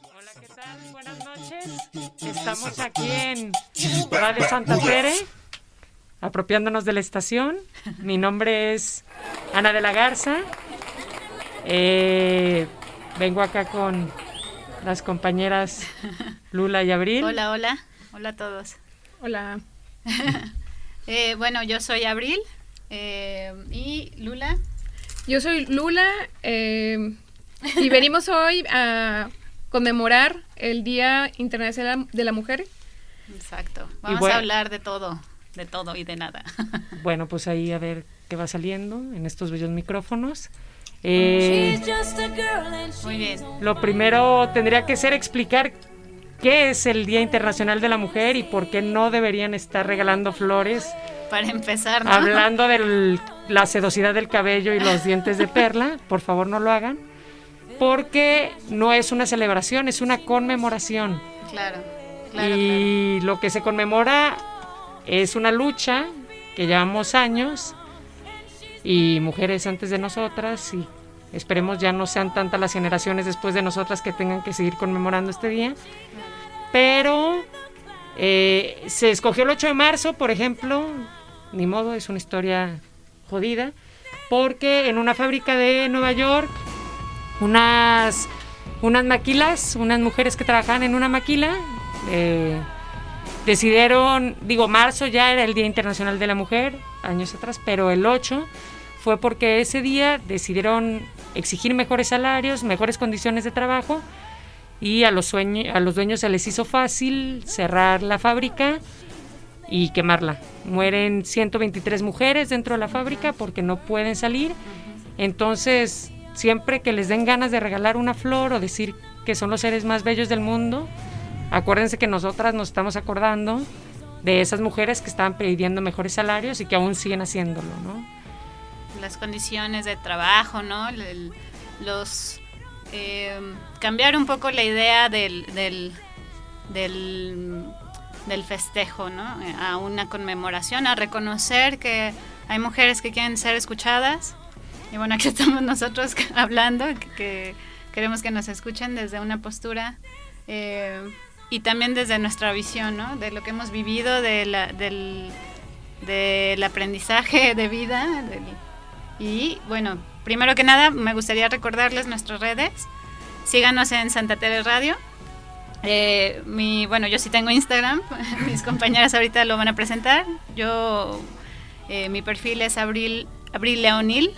Hola, ¿qué tal? Buenas noches. Estamos aquí en Radio Santa Tere, apropiándonos de la estación. Mi nombre es Ana de la Garza. Eh, vengo acá con las compañeras Lula y Abril. Hola, hola. Hola a todos. Hola. Eh, bueno, yo soy Abril. eh, y Lula. Yo soy Lula eh, y venimos hoy a conmemorar el Día Internacional de la Mujer. Exacto. Vamos bueno- a hablar de todo, de todo y de nada. Bueno, pues ahí a ver qué va saliendo en estos bellos micrófonos. Eh, Muy bien. Lo primero tendría que ser explicar qué es el Día Internacional de la Mujer y por qué no deberían estar regalando flores, Para empezar, ¿no? hablando de la sedosidad del cabello y los dientes de perla. Por favor, no lo hagan, porque no es una celebración, es una conmemoración. Claro, claro, y lo que se conmemora es una lucha que llevamos años y mujeres antes de nosotras y esperemos ya no sean tantas las generaciones después de nosotras que tengan que seguir conmemorando este día. Pero eh, se escogió el 8 de marzo, por ejemplo, ni modo, es una historia jodida, porque en una fábrica de Nueva York, unas, unas maquilas, unas mujeres que trabajaban en una maquila, eh, decidieron, digo, marzo ya era el Día Internacional de la Mujer, años atrás, pero el 8 fue porque ese día decidieron exigir mejores salarios, mejores condiciones de trabajo y a los, sueño- a los dueños se les hizo fácil cerrar la fábrica y quemarla. Mueren 123 mujeres dentro de la fábrica porque no pueden salir. Entonces, siempre que les den ganas de regalar una flor o decir que son los seres más bellos del mundo, acuérdense que nosotras nos estamos acordando de esas mujeres que estaban pidiendo mejores salarios y que aún siguen haciéndolo, ¿no? las condiciones de trabajo, ¿no? Los eh, cambiar un poco la idea del, del, del, del festejo, ¿no? A una conmemoración, a reconocer que hay mujeres que quieren ser escuchadas. Y bueno, aquí estamos nosotros hablando, que, que queremos que nos escuchen desde una postura eh, y también desde nuestra visión, ¿no? De lo que hemos vivido, de la, del, del aprendizaje de vida. y bueno, primero que nada, me gustaría recordarles nuestras redes. Síganos en Santa Tere Radio. Eh, mi, bueno, yo sí tengo Instagram. Mis compañeras ahorita lo van a presentar. Yo, eh, mi perfil es Abril, Abril Leonil.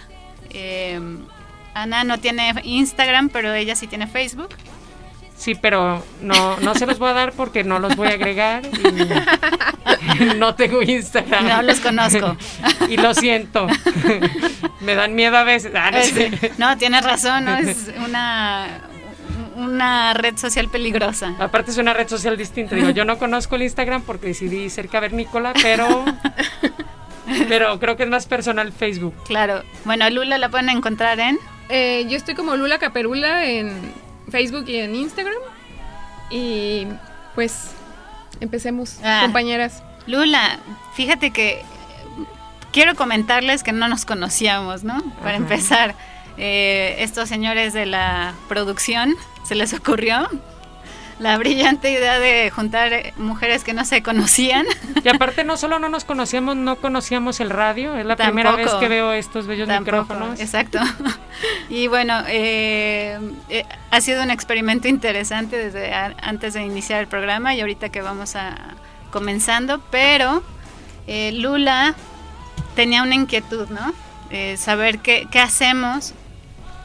Eh, Ana no tiene Instagram, pero ella sí tiene Facebook. Sí, pero no, no se los voy a dar porque no los voy a agregar y no tengo Instagram. No los conozco. y lo siento. Me dan miedo a veces. Ah, no sé. Eh, no, tienes razón, ¿no? es una, una red social peligrosa. Aparte es una red social distinta. Digo, yo no conozco el Instagram porque decidí ser cavernícola, pero pero creo que es más personal Facebook. Claro. Bueno, a Lula la pueden encontrar en. Eh, yo estoy como Lula Caperula en Facebook y en Instagram. Y pues empecemos, Ah. compañeras. Lula, fíjate que quiero comentarles que no nos conocíamos, ¿no? Para Ajá. empezar, eh, estos señores de la producción se les ocurrió la brillante idea de juntar mujeres que no se conocían. Y aparte no solo no nos conocíamos, no conocíamos el radio. Es la primera vez que veo estos bellos Tampoco, micrófonos. Exacto. Y bueno, eh, eh, ha sido un experimento interesante desde a- antes de iniciar el programa y ahorita que vamos a comenzando, pero eh, Lula tenía una inquietud, ¿no? Eh, saber qué, qué hacemos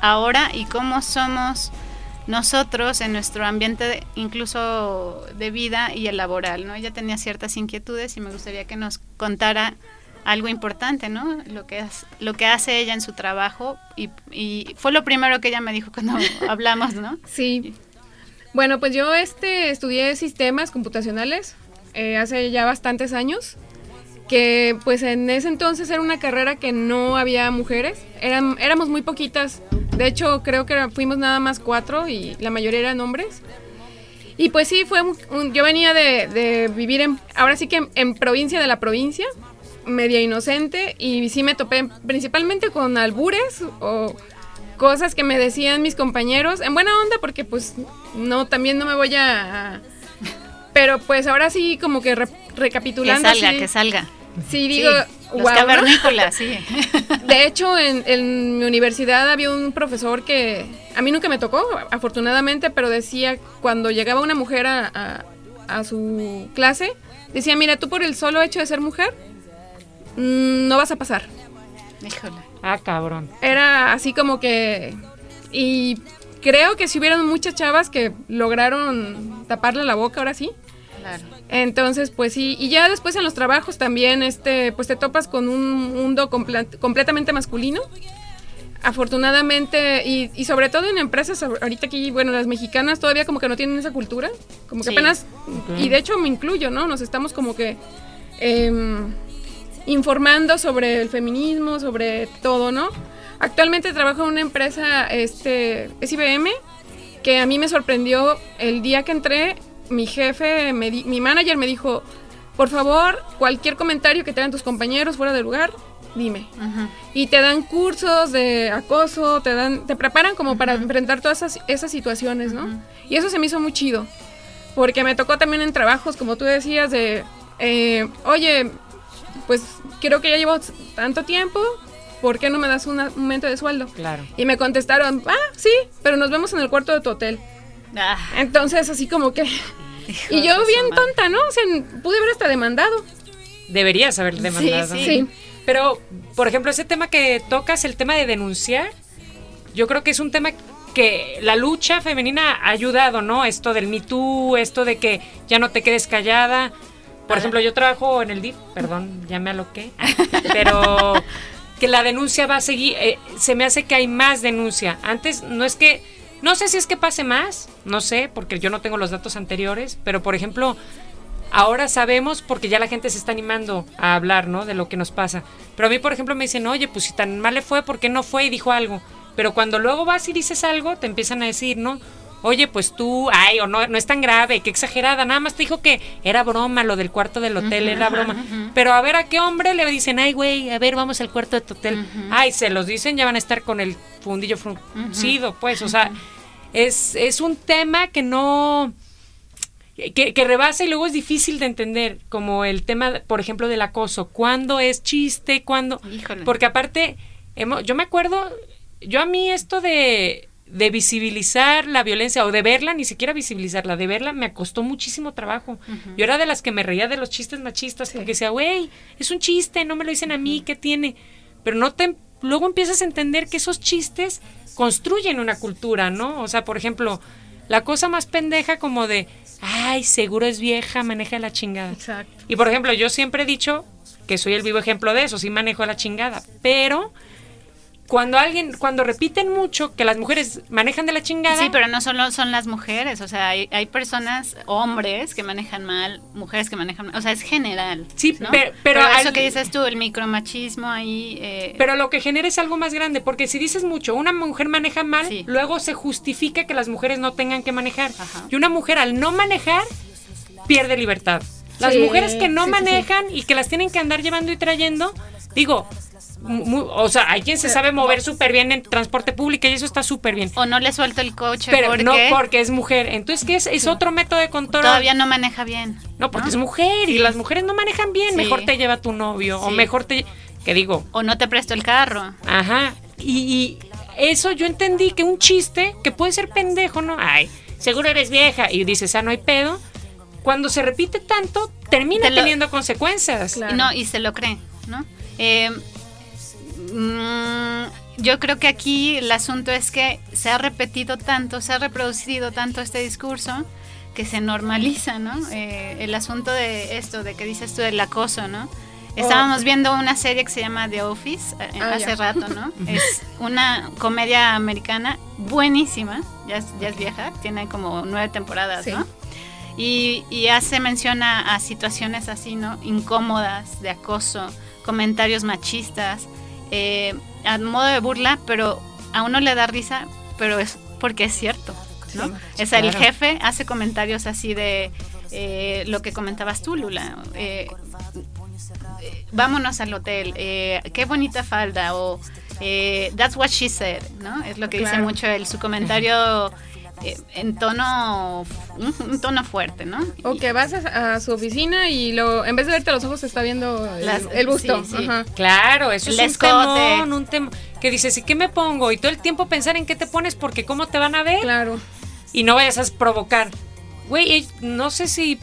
ahora y cómo somos nosotros en nuestro ambiente de- incluso de vida y el laboral, ¿no? Ella tenía ciertas inquietudes y me gustaría que nos contara algo importante, ¿no? Lo que, es- lo que hace ella en su trabajo y, y fue lo primero que ella me dijo cuando hablamos, ¿no? Sí. Bueno, pues yo este estudié sistemas computacionales eh, hace ya bastantes años. Que pues en ese entonces era una carrera que no había mujeres. Eran, éramos muy poquitas. De hecho, creo que fuimos nada más cuatro y la mayoría eran hombres. Y pues sí, fue un- yo venía de, de vivir en, ahora sí que en, en provincia de la provincia, media inocente, y sí me topé principalmente con albures o cosas que me decían mis compañeros, en buena onda, porque pues no, también no me voy a... pero pues ahora sí, como que recapitulando. Que salga, que salga. Sí, digo, los cavernícolas, sí. De hecho, en, mi universidad había un profesor que a mí nunca me tocó, afortunadamente, pero decía cuando llegaba una mujer a, su clase, decía, mira, tú por el solo hecho de ser mujer, mm, no vas a pasar. Híjole. Ah, cabrón. Era así como que... Y creo que si hubieran muchas chavas que lograron taparle la boca ahora sí. Claro. Entonces, pues sí, y ya después en los trabajos también, este, pues te topas con un mundo completamente masculino. Afortunadamente, y, sobre todo en empresas, ahorita aquí, bueno, las mexicanas todavía como que no tienen esa cultura, como que apenas, y de hecho me incluyo, ¿no? Nos estamos como que em, informando sobre el feminismo, sobre todo, ¿no? Actualmente trabajo en una empresa, este, es IBM, que a mí me sorprendió el día que entré, mi jefe, mi manager me dijo, por favor, cualquier comentario que te hagan tus compañeros fuera de lugar, dime. Y te dan cursos de acoso, te dan, te preparan como para enfrentar todas esas, esas situaciones, ¿no? Y eso se me hizo muy chido, porque me tocó también en trabajos, como tú decías, de, eh, oye, pues creo que ya llevo tanto tiempo, ¿por qué no me das un aumento de sueldo? Claro. Y me contestaron, ah, sí, pero nos vemos en el cuarto de tu hotel. Ah. Entonces, así como que... y yo bien tonta, ¿no? O sea, pude haber hasta demandado. Deberías haber demandado. Sí, sí. Pero, por ejemplo, ese tema que tocas, el tema de denunciar, yo creo que es un tema que la lucha femenina ha ayudado, ¿no? Esto del Me Too, esto de que ya no te quedes callada. Por ejemplo, yo trabajo en el DIF, perdón, ya me aloqué, pero que la denuncia va a seguir, eh, se me hace que hay más denuncia. Antes no es que no sé si es que pase más, no sé, porque yo no tengo los datos anteriores, pero por ejemplo, ahora sabemos porque ya la gente se está animando a hablar, ¿no? De lo que nos pasa. Pero a mí, por ejemplo, me dicen, oye, pues si tan mal le fue, ¿por qué no fue y dijo algo? Pero cuando luego vas y dices algo, te empiezan a decir, ¿no? Oye, pues tú, ay, o no, no es tan grave, qué exagerada, nada más te dijo que era broma lo del cuarto del hotel, era broma. Pero a ver a qué hombre le dicen, ay, güey, a ver, vamos al cuarto de tu hotel. Ay, se los dicen, ya van a estar con el fundillo fruncido, pues, o sea, es, es un tema que no... Que, que, rebasa y luego es difícil de entender, como el tema, por ejemplo, del acoso. ¿Cuándo es chiste? ¿Cuándo? Porque aparte, yo me acuerdo, yo a mí esto de de visibilizar la violencia o de verla, ni siquiera visibilizarla, de verla me costó muchísimo trabajo. Yo era de las que me reía de los chistes machistas porque decía, güey, es un chiste, no me lo dicen a mí, ¿qué tiene? Pero no te luego empiezas a entender que esos chistes construyen una cultura, ¿no? O sea, por ejemplo, la cosa más pendeja como de, ay, seguro es vieja, maneja la chingada. Exacto. Y por ejemplo, yo siempre he dicho que soy el vivo ejemplo de eso, sí manejo la chingada, pero cuando alguien, cuando repiten mucho que las mujeres manejan de la chingada. Sí, pero no solo son las mujeres, o sea, hay, personas, hombres que manejan mal, mujeres que manejan mal, o sea, es general. Sí, pero, eso que dices tú, el micromachismo ahí. Eh, pero lo que genera es algo más grande, porque si dices mucho, una mujer maneja mal, luego se justifica que las mujeres no tengan que manejar. Y una mujer al no manejar pierde libertad. Las mujeres que no manejan y que las tienen que andar llevando y trayendo, digo, o sea, hay quien se sabe mover súper bien en transporte público y eso está súper bien. O no le suelta el coche. Pero no porque es mujer. Entonces, ¿qué es? Es otro método de control. Todavía no maneja bien. No, porque es mujer y las mujeres no manejan bien. Mejor te lleva tu novio o mejor te... ¿Qué digo? O no te presto el carro. Ajá. Y, eso yo entendí que un chiste que puede ser pendejo, ¿no? Ay, seguro eres vieja. Y dices, ah, no hay pedo. Cuando se repite tanto, termina teniendo consecuencias. No, y se lo cree, ¿no? Eh, Mm, yo creo que aquí el asunto es que se ha repetido tanto, se ha reproducido tanto este discurso que se normaliza, ¿no? Eh, el asunto de esto, de que dices tú del acoso, ¿no? Estábamos viendo una serie que se llama The Office eh, ah, hace rato, ¿no? es una comedia americana buenísima, ya es, ya es vieja, tiene como nueve temporadas, ¿no? Y, y, hace mención a, situaciones así, ¿no? Incómodas, de acoso, comentarios machistas, eh, a modo de burla, pero a uno le da risa, pero es porque es cierto, ¿no? es el jefe hace comentarios así de eh, lo que comentabas tú, Lula. Eh, vámonos al hotel, qué bonita falda, o eh, that's what she said, ¿no? Es lo que dice mucho él, su comentario eh, en tono un, tono fuerte, ¿no? O que vas a, su oficina y lo en vez de verte los ojos está viendo el, busto. Claro, eso es un temón, un tema que dices, ¿y qué me pongo? Y todo el tiempo pensar en qué te pones porque cómo te van a ver. Claro. Y no vayas a provocar. Güey, no sé si,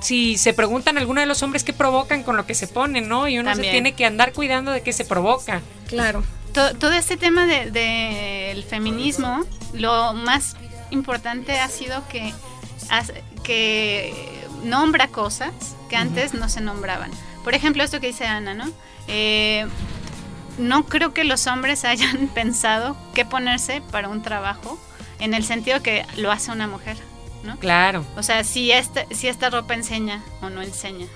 si se preguntan algunos de los hombres qué provocan con lo que se ponen, ¿no? Y uno se tiene que andar cuidando de qué se provoca. Claro. Todo, este tema del de, feminismo, lo más importante ha sido que, que nombra cosas que antes no se nombraban. Por ejemplo, esto que dice Ana, ¿no? Eh, no creo que los hombres hayan pensado qué ponerse para un trabajo en el sentido que lo hace una mujer. Claro. O sea, si, este, si esta ropa enseña o no enseña.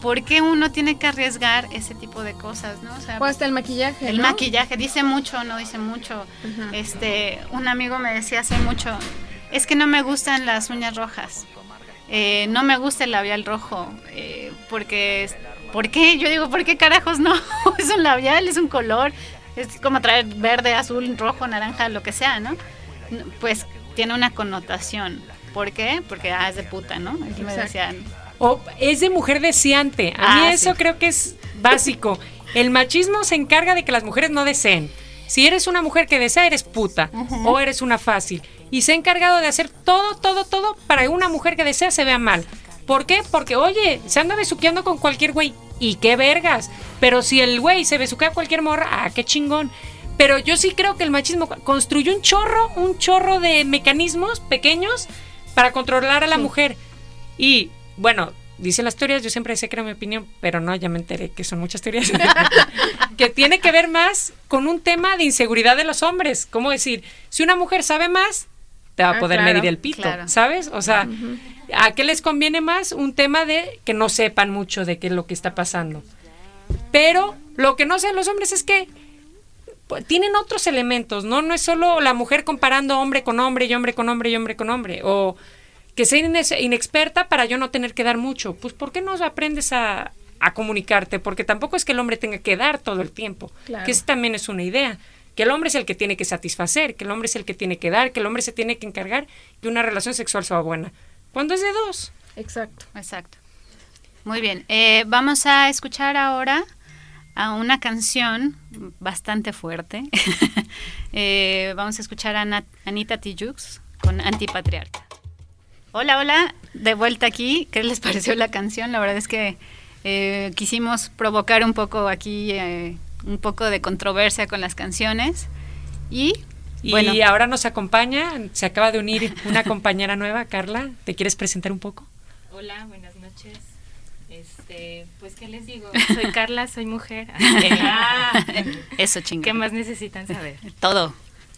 ¿Por qué uno tiene que arriesgar ese tipo de cosas, no? O, hasta el maquillaje. El maquillaje, dice mucho o no dice mucho. Este, un amigo me decía hace mucho, es que no me gustan las uñas rojas. Eh, no me gusta el labial rojo, eh, porque, ¿por qué? Yo digo, ¿por qué carajos no? es un labial, es un color, es como traer verde, azul, rojo, naranja, lo que sea, ¿no? Pues tiene una connotación. ¿Por qué? Porque ah, es de puta, ¿no? me decían. O es de mujer deseante. A mí ah, eso creo que es básico. El machismo se encarga de que las mujeres no deseen. Si eres una mujer que desea, eres puta o eres una fácil. Y se ha encargado de hacer todo, todo, todo para que una mujer que desea se vea mal. ¿Por qué? Porque, oye, se anda besuqueando con cualquier güey. Y qué vergas. Pero si el güey se besuquea a cualquier morra, ah, qué chingón. Pero yo sí creo que el machismo construyó un chorro, un chorro de mecanismos pequeños para controlar a la mujer. Y bueno, dicen las teorías, yo siempre sé que era mi opinión, pero no, ya me enteré que son muchas teorías, que tiene que ver más con un tema de inseguridad de los hombres. ¿Cómo decir? Si una mujer sabe más, te va a ah, poder medir el pito, ¿sabes? O sea, ¿a qué les conviene más? Un tema de que no sepan mucho de qué es lo que está pasando. Pero lo que no sean los hombres es que pues, tienen otros elementos, ¿no? No es solo la mujer comparando hombre con hombre y hombre con hombre y hombre con hombre. O que sea inexperta para yo no tener que dar mucho. Pues ¿por qué no aprendes a, comunicarte? Porque tampoco es que el hombre tenga que dar todo el tiempo. Que eso también es una idea. Que el hombre es el que tiene que satisfacer, que el hombre es el que tiene que dar, que el hombre se tiene que encargar que una relación sexual sea buena. Cuando es de dos. Exacto. Exacto. Muy bien. Eh, vamos a escuchar ahora a una canción bastante fuerte. Eh, vamos a escuchar a Anita Tijoux con Antipatriarca. Hola, hola, de vuelta aquí. ¿Qué les pareció la canción? La verdad es que eh, quisimos provocar un poco aquí, eh, un poco de controversia con las canciones. Y y ahora nos acompaña, se acaba de unir una compañera nueva, Carla. ¿Te quieres presentar un poco? Hola, buenas noches. Este, pues, ¿qué les digo? Soy Carla, soy mujer. Ah, eso, chingón. ¿Qué más necesitan saber? Todo,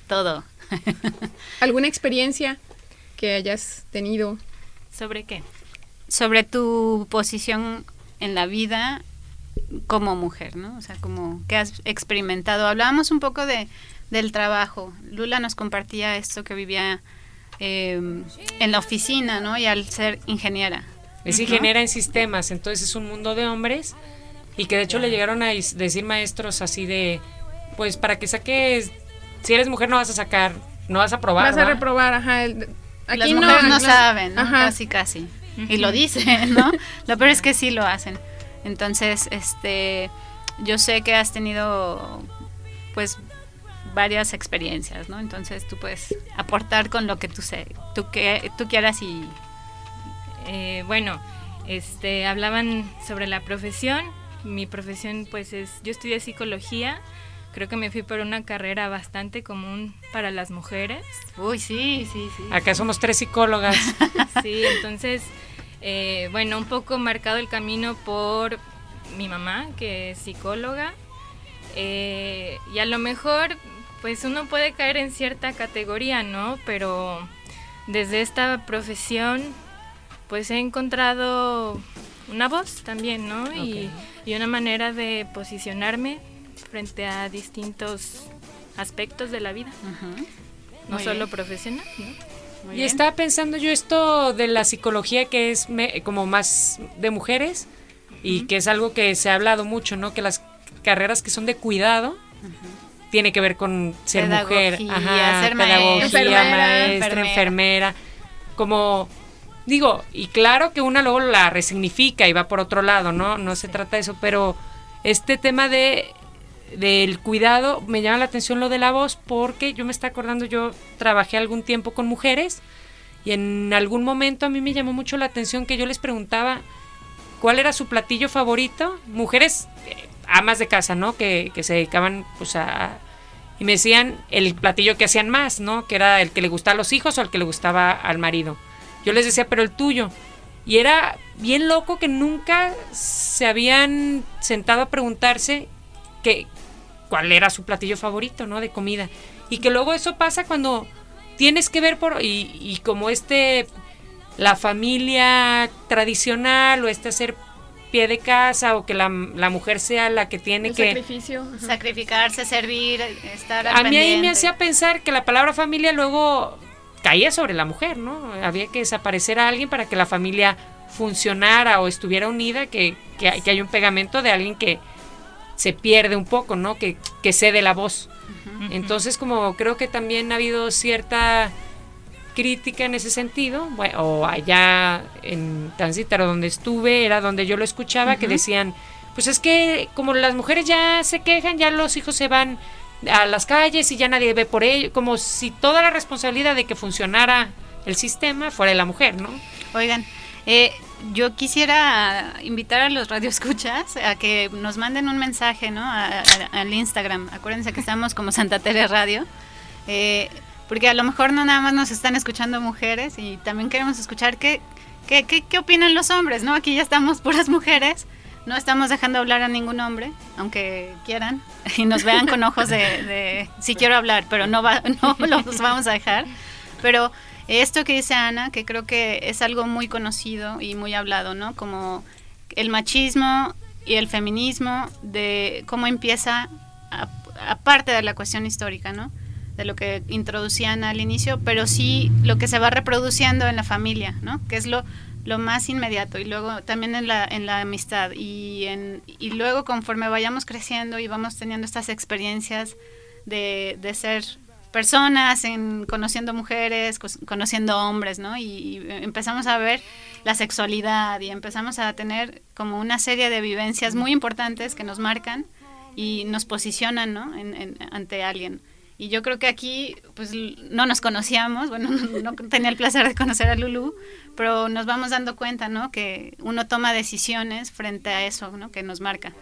todo. ¿Alguna experiencia que hayas tenido? ¿Sobre qué? Sobre tu posición en la vida como mujer, ¿no? O sea, como que has experimentado. Hablábamos un poco de, del trabajo. Lula nos compartía esto que vivía eh, en la oficina, ¿no? Y al ser ingeniera. Es ingeniera en sistemas, entonces es un mundo de hombres y que de hecho le llegaron a decir maestros así de, pues para que saques, si eres mujer no vas a sacar, no vas a probar. Vas a reprobar, ajá. Aquí Las mujeres no, saben, ¿no? casi casi. Y lo dicen, ¿no? lo peor es que sí lo hacen. Entonces, este, yo sé que has tenido, pues, varias experiencias, ¿no? Entonces tú puedes aportar con lo que tú sé, tú que tú quieras y eh, bueno, este, hablaban sobre la profesión. Mi profesión, pues, es, yo estudié psicología. Creo que me fui por una carrera bastante común para las mujeres. Uy, sí, sí, sí. Acá somos tres psicólogas. sí, entonces, eh, bueno, un poco marcado el camino por mi mamá, que es psicóloga. Eh, y a lo mejor, pues uno puede caer en cierta categoría, ¿no? Pero desde esta profesión pues he encontrado una voz también, ¿no? Y, una manera de posicionarme frente a distintos aspectos de la vida, no solo profesional, ¿no? y estaba pensando yo esto de la psicología que es como más de mujeres y que es algo que se ha hablado mucho, ¿no? Que las carreras que son de cuidado tiene que ver con ser Pedagogía, mujer, ajá, ser pedagogía, maestra, maestra, enfermera. enfermera, como digo, y claro que una luego la resignifica y va por otro lado, ¿no? No se trata de eso, pero este tema de del cuidado me llama la atención lo de la voz porque yo me está acordando, yo trabajé algún tiempo con mujeres y en algún momento a mí me llamó mucho la atención que yo les preguntaba cuál era su platillo favorito, mujeres eh, amas de casa, ¿no? Que, que se dedicaban pues a y me decían el platillo que hacían más, ¿no? Que era el que le gustaba a los hijos o el que le gustaba al marido. Yo les decía, pero el tuyo. Y era bien loco que nunca se habían sentado a preguntarse que, cuál era su platillo favorito, ¿no? De comida. Y que luego eso pasa cuando tienes que ver por... Y, y como este... La familia tradicional o este hacer pie de casa o que la, la mujer sea la que tiene El que... sacrificio. ajá. Sacrificarse, servir, estar al A mí ahí me hacía pensar que la palabra familia luego caía sobre la mujer, ¿no? Había que desaparecer a alguien para que la familia funcionara o estuviera unida, que, que, hay- que hay un pegamento de alguien que se pierde un poco, ¿no? Que, que cede la voz. Entonces, como creo que también ha habido cierta crítica en ese sentido, bueno, o allá en Tancítaro donde estuve, era donde yo lo escuchaba, que decían, pues es que como las mujeres ya se quejan, ya los hijos se van a las calles y ya nadie ve por ello, como si toda la responsabilidad de que funcionara el sistema fuera de la mujer, ¿no? Oigan, eh, yo quisiera invitar a los radioescuchas a que nos manden un mensaje, ¿no? A- a- al Instagram. Acuérdense que estamos como Santa Tere Radio. eh, porque a lo mejor no nada más nos están escuchando mujeres y también queremos escuchar qué, qué, qué, qué opinan los hombres, ¿no? Aquí ya estamos puras mujeres. No estamos dejando hablar a ningún hombre, aunque quieran, y nos vean con ojos de, de sí quiero hablar, pero no, va, no los vamos a dejar. Pero esto que dice Ana, que creo que es algo muy conocido y muy hablado, ¿no? Como el machismo y el feminismo, de cómo empieza, aparte de la cuestión histórica, ¿no? De lo que introducían al inicio, pero sí lo que se va reproduciendo en la familia, ¿no? Que es lo, lo más inmediato y luego también en la, en la amistad y, en, y luego conforme vayamos creciendo y vamos teniendo estas experiencias de, de ser personas, en conociendo mujeres, conociendo hombres, ¿no? Y, y empezamos a ver la sexualidad y empezamos a tener como una serie de vivencias muy importantes que nos marcan y nos posicionan, ¿no? En- en- ante alguien. Y yo creo que aquí, pues no nos conocíamos, bueno, no, no tenía el placer de conocer a Lulu, pero nos vamos dando cuenta, ¿no? Que uno toma decisiones frente a eso, ¿no? Que nos marca.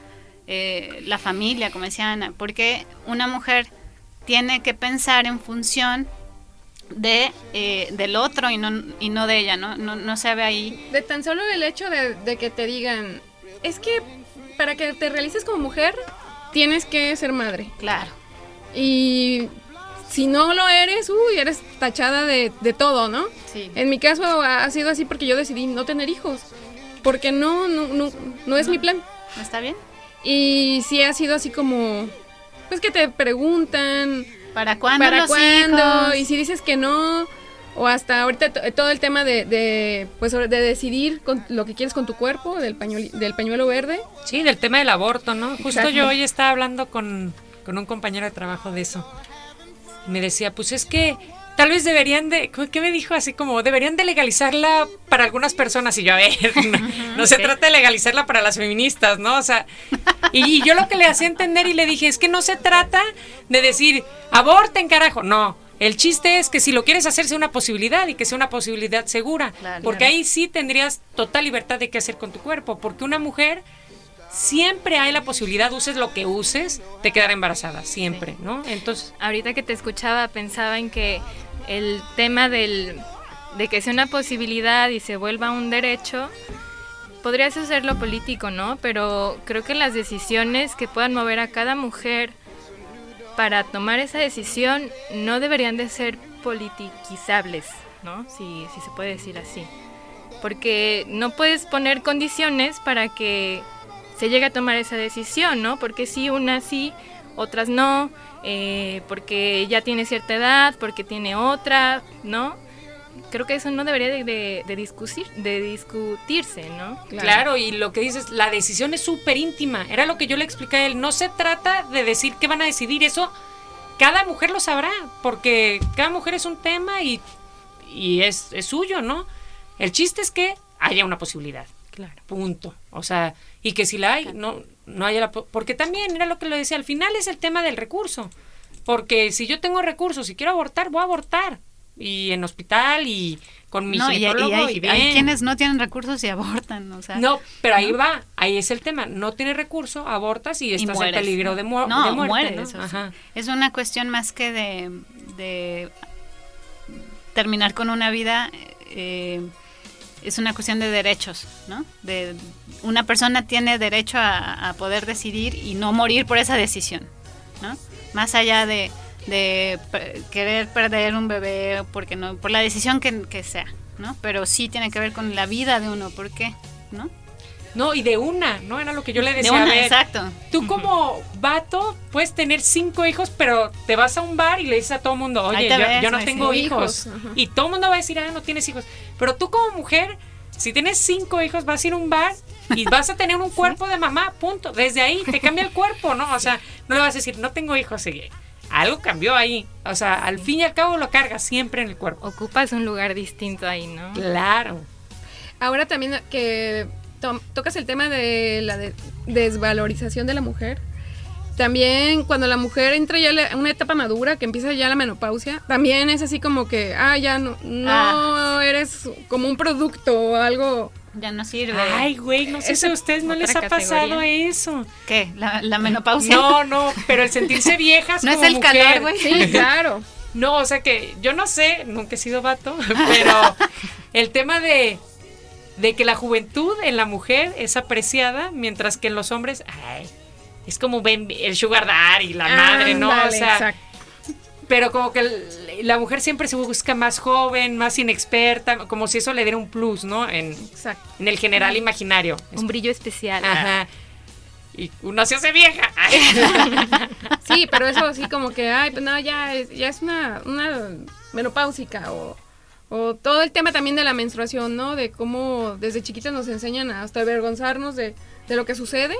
Eh, la familia, como decía Ana, porque una mujer tiene que pensar en función de eh, del otro y no, y no de ella, ¿no? No, no se ve ahí. De tan solo el hecho de, de que te digan, es que para que te realices como mujer, tienes que ser madre. Claro. Y si no lo eres, uy, eres tachada de, de todo, ¿no? Sí. En mi caso ha sido así porque yo decidí no tener hijos. Porque no, no, no, no es mi plan. ¿No está bien? Y sí ha sido así como, pues que te preguntan, ¿Para cuándo ¿para los cuándo? hijos? Y si dices que no, o hasta ahorita to- todo el tema de, de, pues, sobre- de decidir con lo que quieres con tu cuerpo, del, pañueli- del pañuelo verde. Sí, del tema del aborto, ¿no? Justo Exacto. yo hoy estaba hablando con, con un compañero de trabajo de eso. Me decía, pues es que tal vez deberían de, ¿qué me dijo? Así como, deberían de legalizarla para algunas personas. Y yo, a ver, no, no se trata de legalizarla para las feministas, ¿no? O sea, y, y yo lo que le hacía entender y le dije, es que no se trata de decir, aborten, carajo. No, el chiste es que si lo quieres hacer sea una posibilidad y que sea una posibilidad segura. Claro. porque Claro. ahí sí tendrías total libertad de qué hacer con tu cuerpo. Porque una mujer siempre hay la posibilidad, uses lo que uses, de quedar embarazada, siempre, ¿no? Entonces, Ahorita que te escuchaba pensaba en que el tema del, de que sea una posibilidad y se vuelva un derecho, podrías hacerlo político, ¿no? Pero creo que las decisiones que puedan mover a cada mujer para tomar esa decisión no deberían de ser politiquizables, ¿no? Si, si se puede decir así. Porque no puedes poner condiciones para que se llegue a tomar esa decisión, ¿no? Porque si unas sí, otras no, eh, porque ya tiene cierta edad, porque tiene otra, ¿no? creo que eso no debería de, de, de discutir, de discutirse, ¿no? Claro. y lo que dices, la decisión es súper íntima. Era lo que yo le expliqué a él. No se trata de decir qué van a decidir. Eso cada mujer lo sabrá, porque cada mujer es un tema y, y es, es suyo, ¿no? El chiste es que haya una posibilidad. Claro. Punto. O sea, y que si la hay, no, no haya la... po- Porque también era lo que le decía, al final es el tema del recurso. Porque si yo tengo recursos y quiero abortar, voy a abortar. Y en hospital y con mi No, y, hay, y bien. hay quienes no tienen recursos y abortan, o sea. No, pero ahí va, ahí es el tema. No tienes recurso, abortas y y estás en peligro ¿no? de, mu- no, de muerte. mueres, ¿no? o sea, Ajá. es una cuestión más que de, de terminar con una vida, eh, es una cuestión de derechos, ¿no? De una persona tiene derecho a, poder decidir y no morir por esa decisión, ¿no? Más allá de, querer perder un bebé porque no, por la decisión que, que sea, ¿no? Pero sí tiene que ver con la vida de uno, ¿por qué? ¿No? No, y de una, ¿no? Era lo que yo le De decía. a una, ver, exacto. Tú como vato puedes tener cinco hijos, pero te vas a un bar y le dices a todo el mundo, oye, yo, ves, yo no tengo hijos. Y todo el mundo va a decir, ah, no tienes hijos. Pero tú como mujer, si tienes cinco hijos, vas a ir a un bar y vas a tener un cuerpo de mamá, punto. Desde ahí te cambia el cuerpo, ¿no? O sea, no le vas a decir, no tengo hijos. y algo cambió ahí. O sea, al fin y al cabo lo cargas siempre en el cuerpo. Ocupas un lugar distinto ahí, ¿no? Claro. Ahora también que to- tocas el tema de la de- desvalorización de la mujer. También cuando la mujer entra ya a una etapa madura, que empieza ya la menopausia, también es así como que, ah, ya no, no Ah. eres como un producto o algo. Ya no sirve. Ay, güey, no sé si a ustedes no les ha pasado categoría. eso. ¿Qué? ¿La, la menopausia? No, no, pero el sentirse viejas ¿No es el mujer. calor, güey? Sí, claro. No, o sea que yo no sé, nunca he sido vato, pero el tema de, de que la juventud en la mujer es apreciada, mientras que en los hombres, ay, es como ven el sugar daddy, la madre, ¿no? O sea, exacto. pero como que la mujer siempre se busca más joven, más inexperta, como si eso le diera un plus, ¿no? En, exacto. en el general imaginario. Un brillo especial. Ajá. Y uno se hace vieja. Sí, pero eso así como que, ay, pues no, ya es, ya es una, una menopáusica o, o todo el tema también de la menstruación, ¿no? De cómo desde chiquitas nos enseñan a hasta avergonzarnos de, de lo que sucede.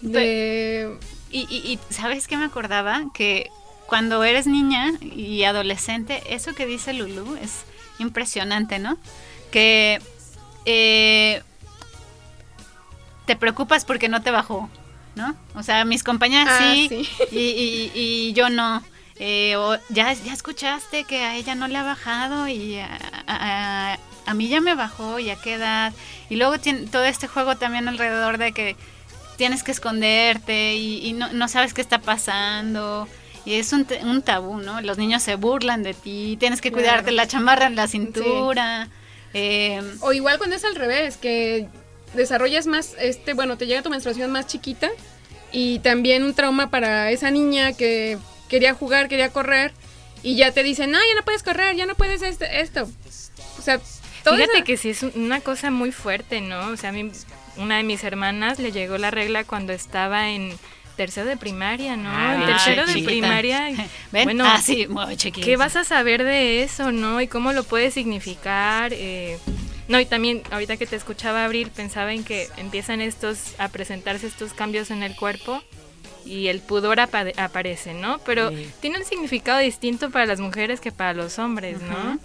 De... Y, y- y, ¿sabes qué me acordaba? Que cuando eres niña y adolescente, eso que dice Lulu es impresionante, ¿no? Que eh, te preocupas porque no te bajó, ¿no? O sea, mis compañeras Ah, sí, sí. Y, y- y yo no. Eh, o ya, ya escuchaste que a ella no le ha bajado y a, a- mí ya me bajó y a qué edad. Y luego tiene todo este juego también alrededor de que tienes que esconderte y, y no, no sabes qué está pasando. Y es un, un tabú, ¿no? Los niños se burlan de ti, tienes que Claro. cuidarte la chamarra en la cintura. Eh, O igual cuando es al revés, que desarrollas más, este, bueno, te llega tu menstruación más chiquita y también un trauma para esa niña que quería jugar, quería correr y ya te dicen, no, ya no puedes correr, ya no puedes este- esto. O sea, todo Fíjate esa- que sí es un- una cosa muy fuerte, ¿no? O sea, a mí, una de mis hermanas le llegó la regla cuando estaba en tercero de primaria, ¿no? Ah, en tercero de chiquita. primaria. ¿Ven? Bueno, ah, sí, muy chiquita. ¿Qué vas a saber de eso, no? Y cómo lo puede significar. Eh, no, y también ahorita que te escuchaba Abril, pensaba en que empiezan estos a presentarse estos cambios en el cuerpo y el pudor apa- aparece, ¿no? Pero Sí. tiene un significado distinto para las mujeres que para los hombres, ¿no?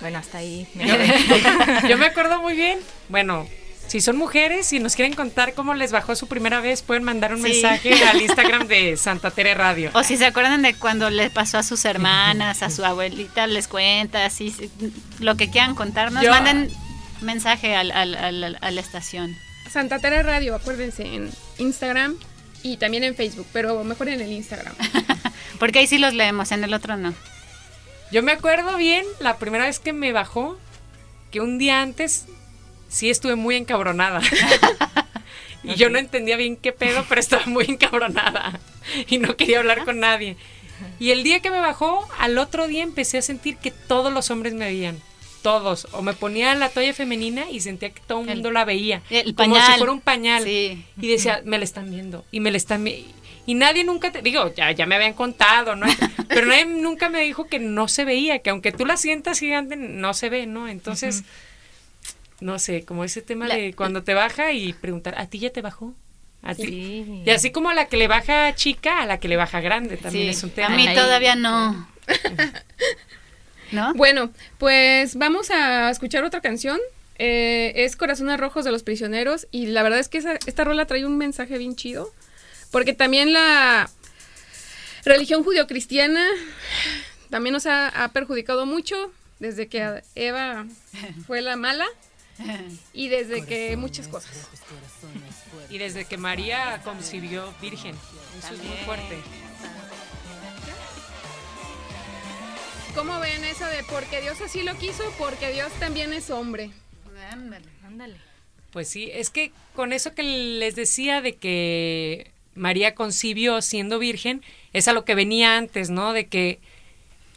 Bueno, hasta ahí. me Yo, me acuerdo muy bien. Bueno, si son mujeres y nos quieren contar cómo les bajó su primera vez, pueden mandar un Sí. mensaje al Instagram de Santa Tere Radio. O si se acuerdan de cuando le pasó a sus hermanas, a su abuelita, les cuenta, así, sí, lo que quieran contarnos, Yo- manden mensaje al, al- al- a la estación. Santa Tere Radio, acuérdense, en Instagram y también en Facebook, pero mejor en el Instagram. Porque ahí sí los leemos, en el otro no. Yo me acuerdo bien la primera vez que me bajó, que un día antes sí estuve muy encabronada. y yo no entendía bien qué pedo, pero estaba muy encabronada. Y no quería hablar con nadie. Y el día que me bajó, al otro día empecé a sentir que todos los hombres me veían. Todos. O me ponía la toalla femenina y sentía que todo el mundo la veía. el como pañal. si fuera un pañal. Sí. Y decía, me la están viendo. Y me la están Y nadie nunca te, digo, ya, ya me habían contado, ¿no? Pero nadie nunca me dijo que no se veía, que aunque tú la sientas gigante, no se ve, ¿no? Entonces, no sé, como ese tema de cuando te baja y preguntar, ¿a ti ya te bajó? ¿A ti? Sí. Y así como a la que le baja chica, a la que le baja grande también Sí, es un a tema. mí Ahí. todavía no. ¿No? Bueno, pues vamos a escuchar otra canción. Eh, es Corazones Rojos de los Prisioneros. Y la verdad es que esa- esta rola trae un mensaje bien chido. Porque también la religión judio-cristiana también nos ha, ha perjudicado mucho. Desde que Eva fue la mala. Y desde que muchas cosas. Y desde que María concibió virgen. Eso es muy fuerte. ¿Cómo ven eso de porque Dios así lo quiso? Porque Dios también es hombre. Ándale. Ándale. Pues sí, es que con eso que les decía de que María concibió siendo virgen, es a lo que venía antes, ¿no? De que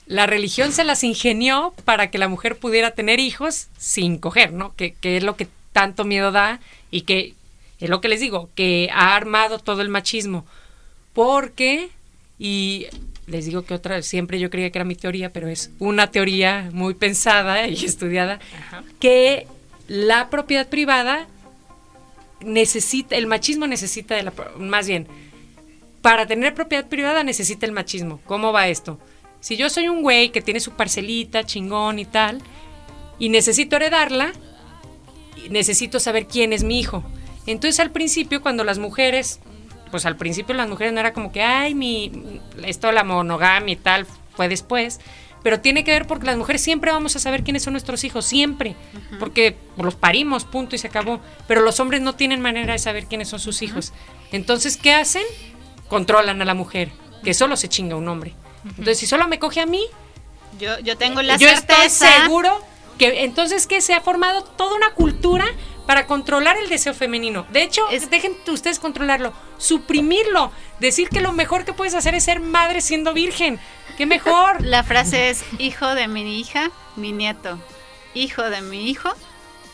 la religión se las ingenió para que la mujer pudiera tener hijos sin coger, ¿no? Que, que es lo que tanto miedo da y que es lo que les digo, que ha armado todo el machismo. Porque, y les digo que otra, siempre yo creía que era mi teoría, pero es una teoría muy pensada y estudiada, que la propiedad privada necesita, el machismo necesita de la, más bien, para tener propiedad privada necesita el machismo. ¿Cómo va esto? Si yo soy un güey que tiene su parcelita, chingón y tal, y necesito heredarla, y necesito saber quién es mi hijo. Entonces al principio cuando las mujeres, pues al principio las mujeres no era como que, ay, mi, esto de la monogamia y tal fue después, pero tiene que ver porque las mujeres siempre vamos a saber quiénes son nuestros hijos, siempre, porque los parimos, punto y se acabó, pero los hombres no tienen manera de saber quiénes son sus hijos. Entonces, ¿qué hacen? Controlan a la mujer, que solo se chinga un hombre. Entonces, si solo me coge a mí, Yo, yo tengo la yo certeza. estoy seguro que entonces que se ha formado toda una cultura para controlar el deseo femenino. De hecho, Es- dejen ustedes controlarlo, suprimirlo, decir que lo mejor que puedes hacer es ser madre siendo virgen. ¿Qué mejor? La frase es hijo de mi hija, mi nieto. Hijo de mi hijo.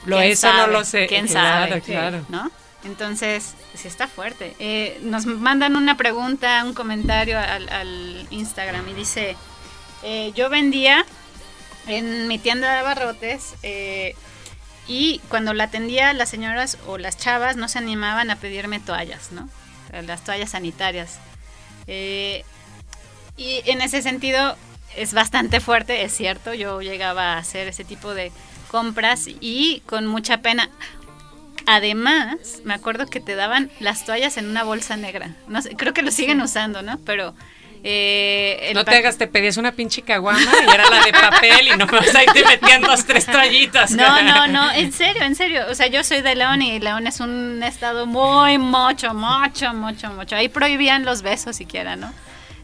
Lo ¿quién eso no lo sé. ¿Quién Claro, sabe? claro. ¿No? Entonces, sí está fuerte. Eh, nos mandan una pregunta, un comentario al, al Instagram y dice, eh, yo vendía en mi tienda de abarrotes eh, y cuando la atendía las señoras o las chavas no se animaban a pedirme toallas, ¿no? Las toallas sanitarias. Eh, y en ese sentido es bastante fuerte, es cierto, yo llegaba a hacer ese tipo de compras y con mucha pena. Además, me acuerdo que te daban las toallas en una bolsa negra. No sé, creo que lo siguen usando, ¿no? Pero eh, No te hagas, te pedías una pinche caguama y era la de papel y nomás ahí te metían dos, tres toallitas. No, no, no, en serio, en serio. O sea, yo soy de León y León es un estado muy mucho, mucho, mucho, mucho. Ahí prohibían los besos siquiera, ¿no?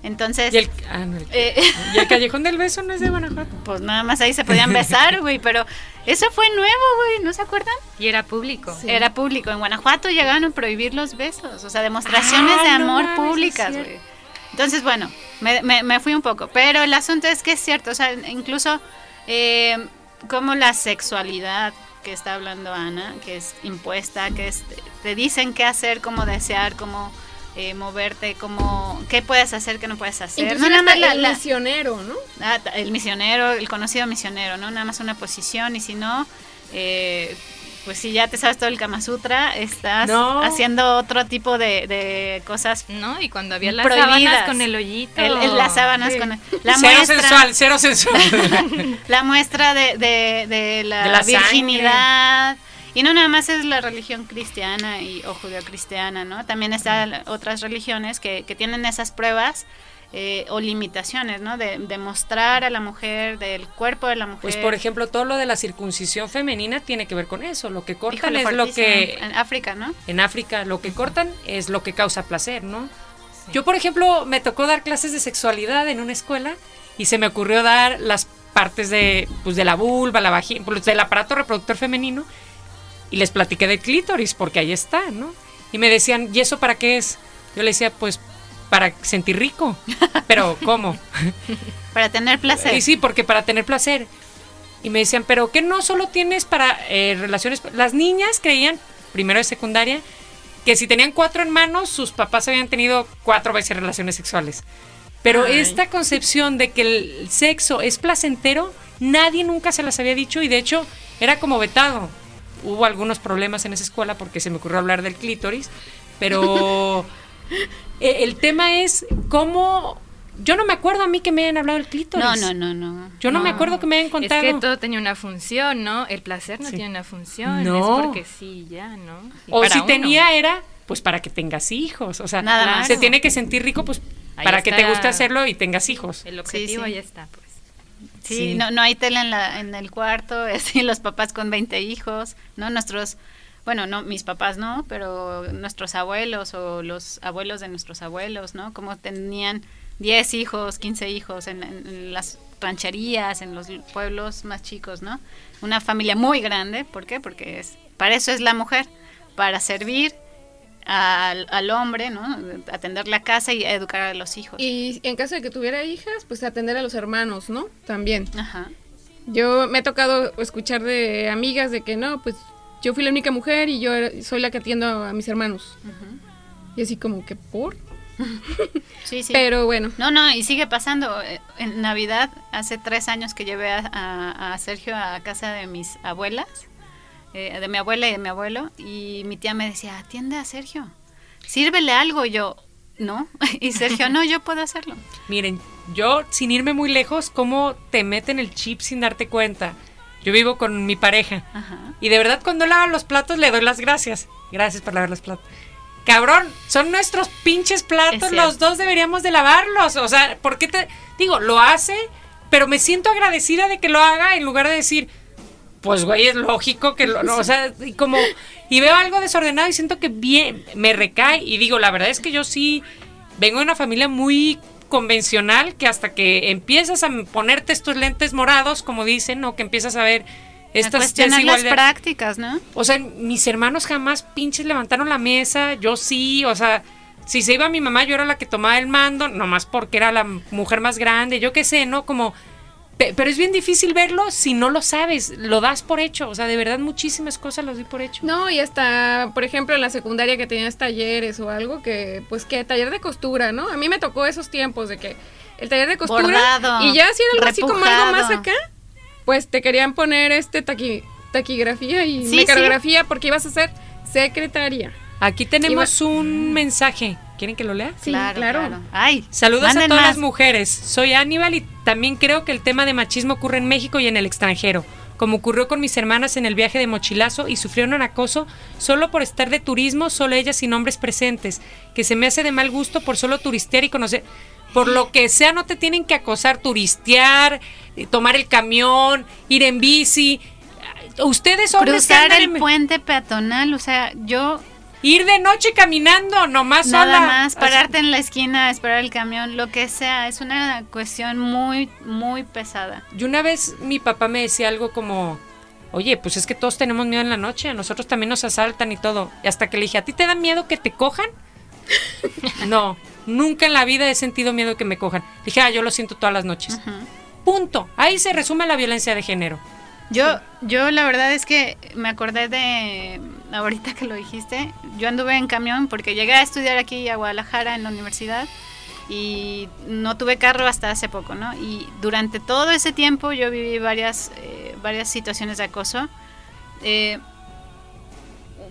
Entonces, Y el, ah, no, el- eh, y el callejón del beso no es de Guanajuato. pues nada más ahí se podían besar, güey, pero eso fue nuevo, güey, ¿no se acuerdan? Y era público. Sí. Era público. En Guanajuato llegaron a prohibir los besos, o sea, demostraciones Ah, de no amor mames, públicas, güey. Entonces, bueno, me, me- me fui un poco, pero el asunto es que es cierto, o sea, incluso eh, como la sexualidad que está hablando Ana, que es impuesta, que es, te dicen qué hacer, cómo desear, cómo eh, moverte, cómo, qué puedes hacer, qué no puedes hacer. No nada más la- el la- misionero, ¿no? Ah, el misionero, el conocido misionero, ¿no? Nada más una posición y si no, eh, pues si ya te sabes todo el Kama Sutra, estás No. haciendo otro tipo de, de cosas. ¿No? Y cuando había las Prohibidas. sábanas con el hoyito. El- el- las sábanas Sí. con el- la cero muestra, sensual, cero sensual. la muestra de, de- de la, De la virginidad. Y no nada más es la religión cristiana y, o judio-cristiana, ¿no? También están otras religiones que, que tienen esas pruebas eh, o limitaciones, ¿no? De, de mostrar a la mujer, del cuerpo de la mujer. Pues por ejemplo, todo lo de la circuncisión femenina tiene que ver con eso. Lo que cortan Híjole, es lo que En África, ¿no? en África lo que cortan es lo que causa placer, ¿no? Yo, por ejemplo, me tocó dar clases de sexualidad en una escuela y se me ocurrió dar las partes de, pues, de la vulva, la vagina, pues, del aparato reproductor femenino y les platiqué del clítoris porque ahí está, ¿no? Y me decían, ¿y eso para qué es? Yo le decía, pues para sentir rico. Pero, ¿cómo? Para tener placer. Y sí, porque para tener placer. Y me decían, pero que no solo tienes para eh, relaciones. Las niñas creían, primero de secundaria, que si tenían cuatro hermanos, sus papás habían tenido cuatro veces relaciones sexuales. Pero Ay. esta concepción de que el sexo es placentero, nadie nunca se las había dicho y de hecho era como vetado. Hubo algunos problemas en esa escuela porque se me ocurrió hablar del clítoris, pero el tema es cómo... Yo no me acuerdo a mí que me hayan hablado del clítoris. No, no, no, no. Yo no, me acuerdo que me hayan contado. Es que todo tenía una función, ¿no? El placer no Sí. tiene una función, No. es porque sí, ya, ¿no? Y O si uno. tenía era, pues para que tengas hijos. O sea, Nada más. se tiene que sentir rico, pues Ahí para que te guste hacerlo y tengas hijos. El objetivo sí. ya está, pues. Sí, Sí. No, no hay tele en, la, en el cuarto, así los papás con 20 hijos, ¿no? Nuestros, bueno, no, mis papás no, pero nuestros abuelos o los abuelos de nuestros abuelos, ¿no? Como tenían 10 hijos, 15 hijos en, en- en las rancherías, en los pueblos más chicos, ¿no? Una familia muy grande, ¿por qué? Porque es, para eso es la mujer, para servir al, al hombre, ¿no? Atender la casa y educar a los hijos. Y en caso de que tuviera hijas, pues atender a los hermanos, ¿no? También. Ajá. Yo me ha tocado escuchar de amigas de que no, pues yo fui la única mujer y yo soy la que atiendo a mis hermanos. Y así como que por. Sí, sí. Pero bueno, No, no, y sigue pasando. Eh, En Navidad, hace tres años que llevé a, a- a Sergio a casa de mis abuelas, eh, de mi abuela y de mi abuelo, y mi tía me decía, atiende a Sergio, sírvele algo. Y yo, no. Y Sergio, no, yo puedo hacerlo. Miren, yo sin irme muy lejos, cómo te meten el chip sin darte cuenta. Yo vivo con mi pareja Ajá. y de verdad cuando lava los platos le doy las gracias. Gracias por lavar los platos. Cabrón, son nuestros pinches platos, los dos deberíamos de lavarlos. O sea, ¿por qué te digo, lo hace, pero me siento agradecida de que lo haga en lugar de decir, pues güey, es lógico que lo, no, o sea, y como y veo algo desordenado y siento que bien me recae y digo, la verdad es que yo sí vengo de una familia muy convencional que hasta que empiezas a ponerte estos lentes morados, como dicen, o que empiezas a ver A estas cuestionar las prácticas, ¿no? o sea, mis hermanos jamás pinches levantaron la mesa, yo sí, o sea, si se iba mi mamá, yo era la que tomaba el mando, nomás porque era la mujer más grande, yo qué sé, ¿no? Como, pero es bien difícil verlo si no lo sabes, lo das por hecho, o sea, de verdad muchísimas cosas los di por hecho. no, y hasta, por ejemplo, en la secundaria que tenías talleres o algo que, pues que taller de costura, ¿no? A mí me tocó esos tiempos de que el taller de costura Bordado, y ya si era algo así como algo más repujado. acá, pues te querían poner este taqui- taquigrafía y Sí, mecanografía porque ibas a ser secretaria. Aquí tenemos un mensaje, ¿quieren que lo lea? Sí, claro. Ay, Saludos a todas más. las mujeres. Soy Aníbal y también creo que el tema de machismo ocurre en México y en el extranjero. Como ocurrió con mis hermanas en el viaje de mochilazo y sufrieron acoso solo por estar de turismo, solo ellas sin hombres presentes, que se me hace de mal gusto por solo turistear y conocer. Por lo que sea, no te tienen que acosar, turistear, eh, tomar el camión, ir en bici. Ustedes hombres que Cruzar andan el en- puente peatonal, o sea, yo ir de noche caminando, nomás Nada sola. más, pararte en la esquina, esperar el camión, lo que sea, es una cuestión muy, muy pesada. Y una vez mi papá me decía algo como, oye, pues es que todos tenemos miedo en la noche, a nosotros también nos asaltan y todo. Y hasta que le dije, ¿a ti te da miedo que te cojan? no, nunca en la vida he sentido miedo que me cojan. Dije, ah, yo lo siento todas las noches. Punto. Ahí se resume la violencia de género. Yo, yo la verdad es que me acordé de, ahorita que lo dijiste, yo anduve en camión porque llegué a estudiar aquí a Guadalajara en la universidad y no tuve carro hasta hace poco, ¿no? Y durante todo ese tiempo yo viví varias, eh, varias situaciones de acoso. Eh,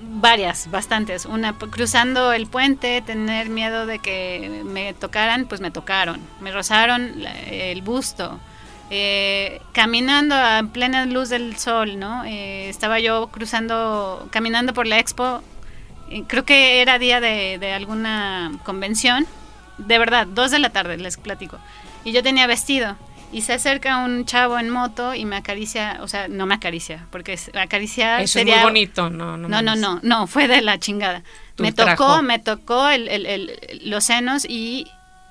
varias, bastantes. Una, cruzando el puente, tener miedo de que me tocaran, pues me tocaron. Me rozaron el busto. Eh, caminando a plena luz del sol, ¿no? Eh, estaba yo cruzando, caminando por la expo. creo que era día de, de alguna convención. De verdad, dos de la tarde, les platico. Y yo tenía vestido. Y se acerca un chavo en moto y me acaricia, o sea, no me acaricia, porque es- acariciar Eso es sería muy bonito. No, no, no, no, no, no, fue de la chingada. Me ultrajó. tocó, me tocó el, el- el- los senos y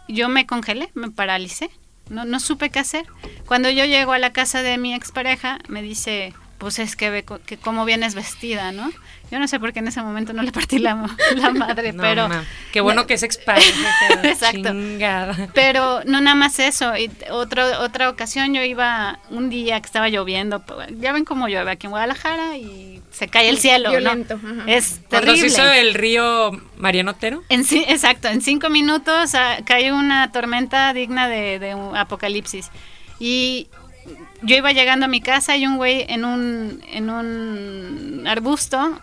yo me congelé, me paralicé. No, no supe qué hacer. Cuando yo llego a la casa de mi expareja, me dice, pues es que ve co- que cómo vienes vestida, ¿no? Yo no sé por qué en ese momento no le partí la, la madre, No, pero... ma. Qué bueno que es expareja. Exacto. Chingada. Pero no nada más eso. Y otro, otra ocasión yo iba un día que estaba lloviendo. Ya ven cómo llueve aquí en Guadalajara y se cae el cielo, Violento, ¿no? Es Cuando se terrible. hizo el río Mariano Otero. En exacto, en cinco minutos ah, cae una tormenta digna de, de un apocalipsis. Y yo iba llegando a mi casa y un güey en un, en un arbusto,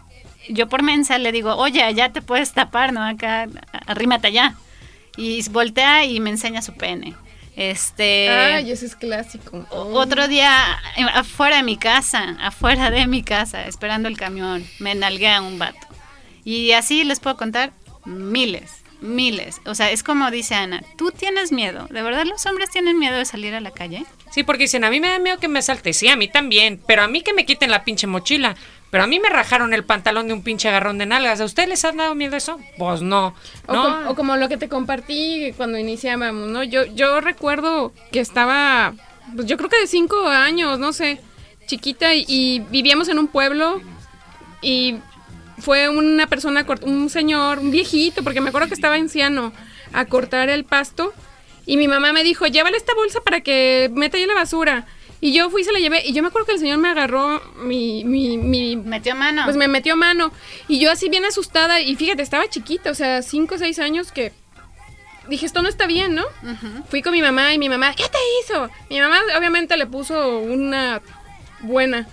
yo por mensa le digo, oye, allá te puedes tapar, ¿no? Acá, arrímate allá. Y voltea y me enseña su pene. Este... Ay, ese es clásico. Otro día, eh, afuera de mi casa, afuera de mi casa, esperando el camión, me nalguea un vato. Y así les puedo contar miles, miles. O sea, es como dice Ana, tú tienes miedo. ¿De verdad los hombres tienen miedo de salir a la calle? Sí, porque dicen, a mí me da miedo que me salte. Sí, a mí también. Pero a mí que me quiten la pinche mochila. Pero a mí me rajaron el pantalón de un pinche agarrón de nalgas. ¿A ustedes les han dado miedo eso? Pues no. O, no. o como lo que te compartí cuando iniciábamos, ¿no? Yo, yo recuerdo que estaba, pues yo creo que de cinco años, no sé, chiquita y, y vivíamos en un pueblo y fue una persona, un señor, un viejito, porque me acuerdo que estaba anciano, a cortar el pasto y mi mamá me dijo, llévale esta bolsa para que meta ahí la basura. Y yo fui y se la llevé y yo me acuerdo que el señor me agarró mi, mi, mi Metió mano. pues me metió mano. Y yo así bien asustada. Y fíjate, estaba chiquita, o sea, 5 o 6 años que dije, esto no está bien, ¿no? Fui con mi mamá y mi mamá, ¿qué te hizo? Mi mamá obviamente le puso una buena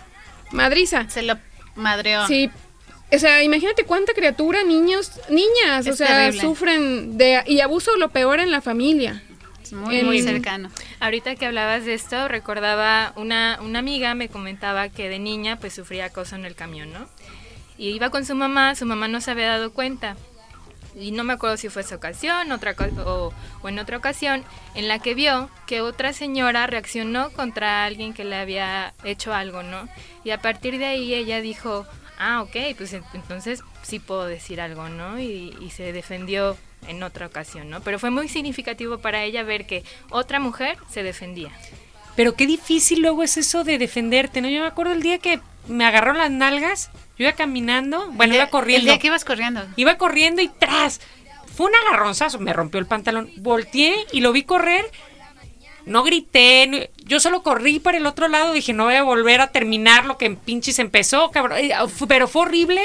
madriza. Se lo madreó. Sí. O sea, imagínate cuánta criatura, niños, niñas, o sea, terrible. sufren de y abuso lo peor en la familia. Muy, En- muy cercano. Ahorita que hablabas de esto, recordaba una, una amiga me comentaba que de niña pues sufría acoso en el camión, ¿no? Y iba con su mamá, su mamá no se había dado cuenta. Y no me acuerdo si fue esa ocasión otra o, o en otra ocasión en la que vio que otra señora reaccionó contra alguien que le había hecho algo, ¿no? Y a partir de ahí ella dijo, ah, ok, pues en- entonces sí puedo decir algo, ¿no? Y, y se defendió en otra ocasión, ¿no? Pero fue muy significativo para ella ver que otra mujer se defendía. Pero qué difícil luego es eso de defenderte, ¿no? Yo me acuerdo el día que me agarraron las nalgas, yo iba caminando, bueno, El iba corriendo. El día que ibas corriendo. Iba corriendo y tras. Fue un agarronzazo, me rompió el pantalón. Volteé y lo vi correr. No grité, no- yo solo corrí para el otro lado. Dije, no voy a volver a terminar lo que en pinches empezó, cabrón. Eh, Pero fue horrible.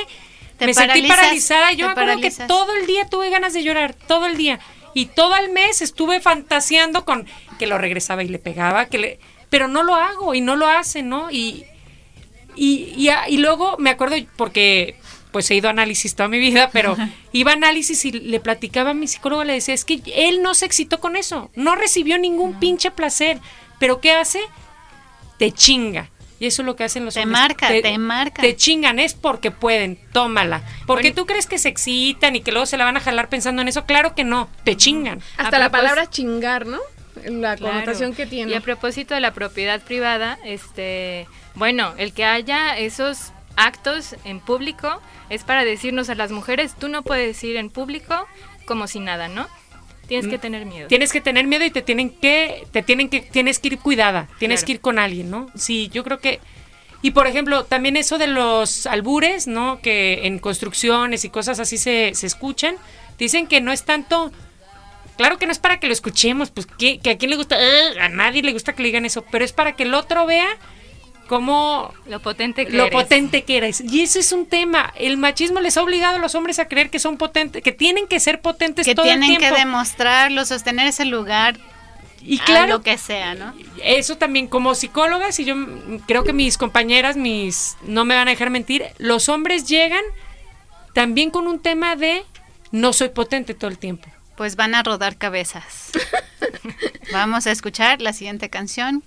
Te me sentí paralizada. Yo me acuerdo paralizas. que todo el día tuve ganas de llorar, todo el día. Y todo el mes estuve fantaseando con que lo regresaba y le pegaba, que le... pero no lo hago y no lo hacen, ¿no? Y, y, y, a- y luego me acuerdo, porque pues he ido a análisis toda mi vida, pero iba a análisis y le platicaba a mi psicólogo, le decía, es que él no se excitó con eso, no recibió ningún pinche placer, pero ¿qué hace? Te chinga. Y eso es lo que hacen los Te hombres. marca, te marca. Te chingan, es porque pueden, tómala. Porque Bueno. tú crees que se excitan y que luego se la van a jalar pensando en eso, claro que no, te chingan. Hasta la palabra chingar, ¿no? La Claro. connotación que tiene. Y a propósito de la propiedad privada, este, bueno, el que haya esos actos en público es para decirnos a las mujeres, tú no puedes ir en público como si nada, ¿no? Tienes que tener miedo. Tienes que tener miedo y te tienen que, te tienen que, tienes que ir cuidada, tienes Claro. que ir con alguien, ¿no? Sí, yo creo que, y por ejemplo, también eso de los albures, ¿no? Que en construcciones y cosas así se, se escuchan, dicen que no es tanto, claro que no es para que lo escuchemos, pues que, que a quién le gusta, "Ugh", a nadie le gusta que le digan eso, pero es para que el otro vea cómo Lo potente que lo eres. potente que eres. Y ese es un tema. El machismo les ha obligado a los hombres a creer que son potentes, que tienen que ser potentes Que todo el tienen que tiempo. demostrarlo, sostener ese lugar, y a claro, lo que sea, ¿no? eso también como psicólogas y yo creo que mis compañeras, mis no me van a dejar mentir, los hombres llegan también con un tema de no soy potente todo el tiempo. Pues van a rodar cabezas. Vamos a escuchar la siguiente canción.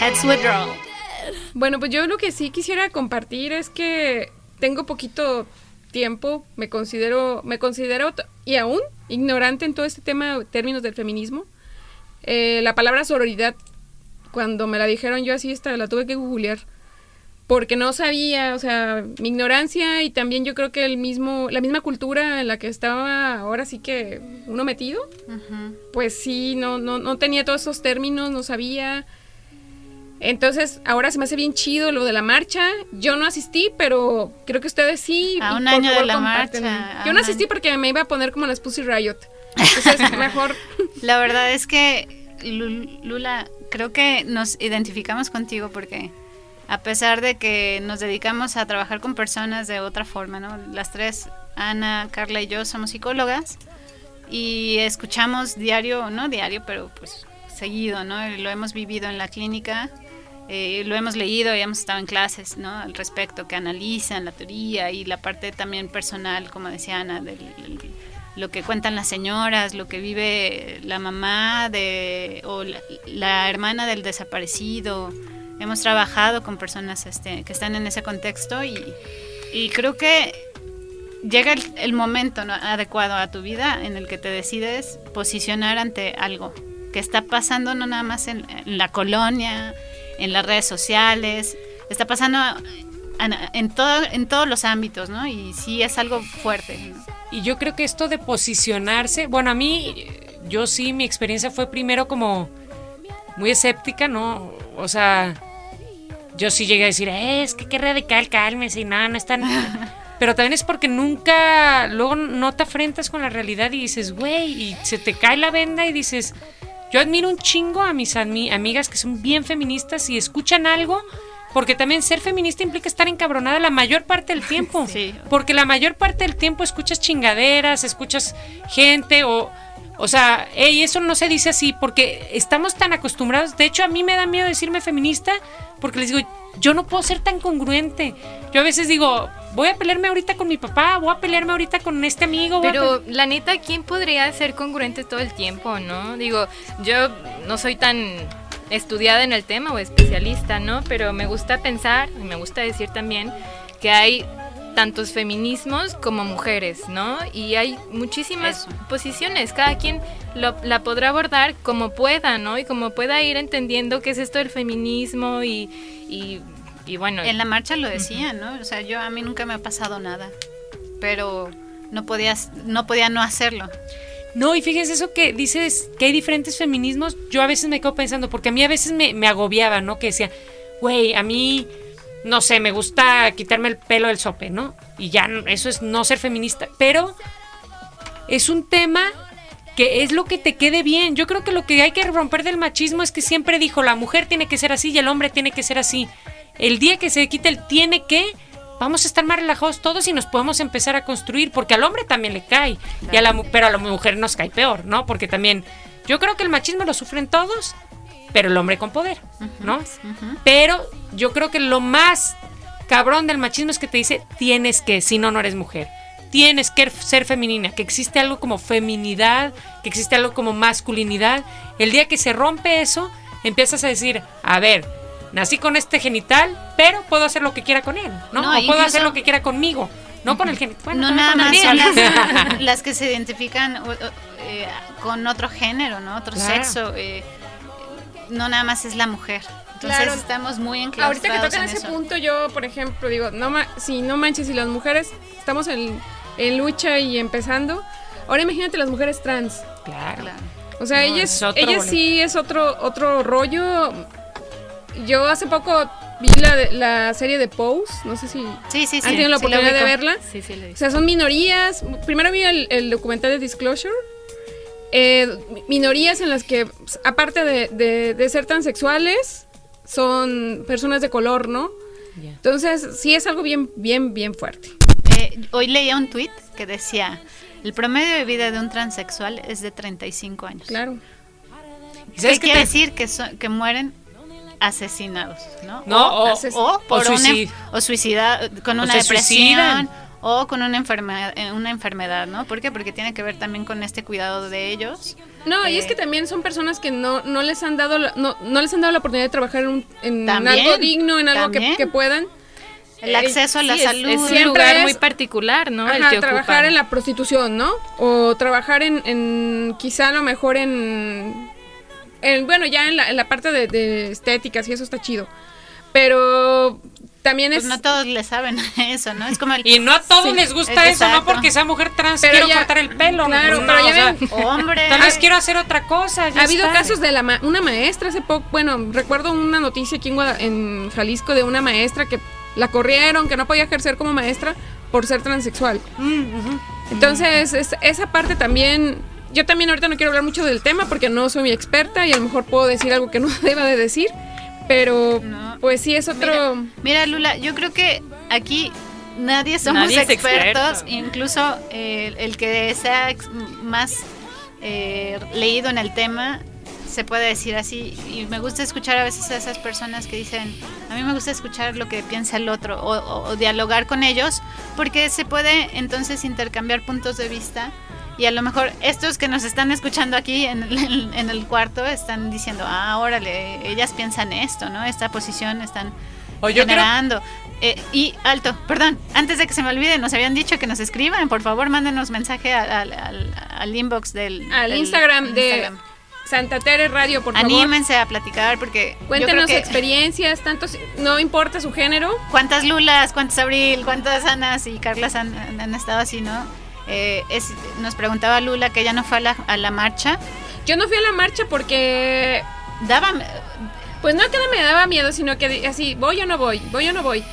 Heads Withdraw. Bueno, pues yo lo que sí quisiera compartir es que tengo poquito tiempo, me considero, me considero y aún ignorante en todo este tema, términos del feminismo. Eh, la palabra sororidad, cuando me la dijeron yo así, esta, la tuve que googlear, porque no sabía, o sea, mi ignorancia y también yo creo que el mismo, la misma cultura en la que estaba ahora sí que uno metido, pues sí, no, no, no tenía todos esos términos, no sabía. Entonces, ahora se me hace bien chido lo de la marcha. Yo no asistí, pero creo que ustedes sí. A un año de la marcha, Yo no asistí porque me iba a poner como las Pussy Riot. Entonces, mejor. La verdad es que, Lu- Lula, creo que nos identificamos contigo porque a pesar de que nos dedicamos a trabajar con personas de otra forma, ¿no? Las tres, Ana, Carla y yo, somos psicólogas y escuchamos diario, no diario, pero pues seguido, ¿no? Lo hemos vivido en la clínica, eh, lo hemos leído y hemos estado en clases. Al respecto, que analizan la teoría y la parte también personal, como decía Ana, del, lo que cuentan las señoras, lo que vive la mamá de, o la, hermana del desaparecido. Hemos trabajado con personas este, que están en ese contexto y creo que llega el, momento adecuado a tu vida en el que te decides posicionar ante algo que está pasando no nada más en, la colonia, en las redes sociales, está pasando en, todo, en todos los ámbitos, ¿no? Y sí es algo fuerte. Y yo creo que esto de posicionarse, bueno, a mí, yo sí, mi experiencia fue primero como muy escéptica, ¿no? O sea, yo sí llegué a decir, eh, es que qué radical, cálmese, y nada, no es tan... Pero también es porque nunca, luego no te afrentas con la realidad y dices, güey, y se te cae la venda y dices, yo admiro un chingo a mis amigas que son bien feministas y escuchan algo porque también ser feminista implica estar encabronada la mayor parte del tiempo. Sí. Porque la mayor parte del tiempo escuchas chingaderas, escuchas gente o... O sea, hey, eso no se dice así porque estamos tan acostumbrados. De hecho, a mí me da miedo decirme feminista porque les digo, yo no puedo ser tan congruente. Yo a veces digo, voy a pelearme ahorita con mi papá, voy a pelearme ahorita con este amigo. Pero la neta, ¿quién podría ser congruente todo el tiempo, no? Digo, yo no soy tan estudiada en el tema o especialista, ¿no? Pero me gusta pensar y me gusta decir también que hay tantos feminismos como mujeres, ¿no? Y hay muchísimas posiciones, cada quien la podrá abordar como pueda, ¿no? Y como pueda ir entendiendo qué es esto del feminismo y, y, bueno. En la marcha lo decía, ¿no? O sea, yo a mí nunca me ha pasado nada, pero no podías, no podía no hacerlo. No, y fíjense eso que dices que hay diferentes feminismos, yo a veces me quedo pensando, porque a mí a veces me, me agobiaba, ¿no? Que decía, güey, a mí, no sé, me gusta quitarme el pelo del sope, ¿no? Y ya eso es no ser feminista, pero es un tema que es lo que te quede bien. Yo creo que lo que hay que romper del machismo es que siempre dijo, la mujer tiene que ser así y el hombre tiene que ser así. El día que se quite el tiene que, vamos a estar más relajados todos y nos podemos empezar a construir, porque al hombre también le cae, y a la, pero a la mujer nos cae peor, ¿no? Porque también, yo creo que el machismo lo sufren todos, pero el hombre con poder, ¿no? Pero yo creo que lo más cabrón del machismo es que te dice, tienes que, si no, no eres mujer. Tienes que ser femenina, que existe algo como feminidad, que existe algo como masculinidad. El día que se rompe eso, empiezas a decir, a ver, nací con este genital, pero puedo hacer lo que quiera con él, ¿no? o puedo hacer lo que quiera conmigo, no con el genital. no nada más las, que se identifican eh, con otro género, ¿no? Otro sexo. Eh, no nada más es la mujer. Entonces estamos muy enclaustrados Ahorita que tocan ese punto, yo, por ejemplo, digo, no si no manches, si las mujeres estamos en, lucha y empezando, ahora imagínate las mujeres trans. Claro. O sea, ellas, ellas sí es otro, otro rollo yo hace poco vi la, la serie de Pose, no sé si sí, sí, sí, han tenido la oportunidad de verla. Sí, sí, o sea, son minorías. Primero vi el, documental de Disclosure. Eh, minorías en las que, aparte de, de, ser transexuales, son personas de color, ¿no? Entonces, sí es algo bien, bien, bien fuerte. Eh, hoy leía un tweet que decía, el promedio de vida de un transexual es de 35 años. Claro. ¿Qué quiere decir? Que, que mueren asesinados, ¿no? No, o, por o suicida, con una depresión o con una enfermedad, eh, una enfermedad, ¿no? ¿Por qué? Porque tiene que ver también con este cuidado de ellos. No, y es eh, que también son personas que no, no les han dado la, no, no les han dado la oportunidad de trabajar en, algo digno, en algo que, puedan. El acceso a la salud. Es, un lugar muy particular, ¿no? el que trabajar en la prostitución, ¿no? O trabajar en, en quizá a lo mejor en bueno, ya en la, parte de, de, estéticas y eso está chido. Pero también pues es... no todos le saben eso, ¿no? Es como Y no a todos les gusta eso, no porque sea mujer trans quiero cortar el pelo. Claro, pero ya ven, hombre. Tal vez quiero hacer otra cosa. ha habido casos de la una maestra hace poco, bueno, recuerdo una noticia aquí en, Jalisco de una maestra que la corrieron, que no podía ejercer como maestra por ser transexual. Mm, Entonces, esa parte también yo también ahorita no quiero hablar mucho del tema porque no soy mi experta y a lo mejor puedo decir algo que no deba de decir, Pero No. pues sí es otro... Mira, Lula, yo creo que aquí nadie somos Nadie expertos, experto. incluso eh, el que sea más eh, leído en el tema se puede decir así y me gusta escuchar a veces a esas personas que dicen a mí me gusta escuchar lo que piensa el otro o, o- o dialogar con ellos porque se puede entonces intercambiar puntos de vista y a lo mejor estos que nos están escuchando aquí en el, en el cuarto están diciendo ah órale ellas piensan esto no esta posición están O yo creo- generando. Eh, y alto, perdón, antes de que se me olvide, nos habían dicho que nos escriban, por favor, mándenos mensaje al, al- al- al inbox del Al del Instagram de Instagram. Santa Tere Radio, por favor. Anímense a platicar porque yo Cuéntenos creo que experiencias, tanto si- no importa su género. cuántas Lulas, cuántas Abril, cuántas Anas y Carlas han estado así, ¿no? Eh, es, nos preguntaba Lula que ella no fue a la, a la marcha. Yo no fui a la marcha porque Daba, Pues no que no me daba miedo, sino que así, voy o no voy, voy o no voy.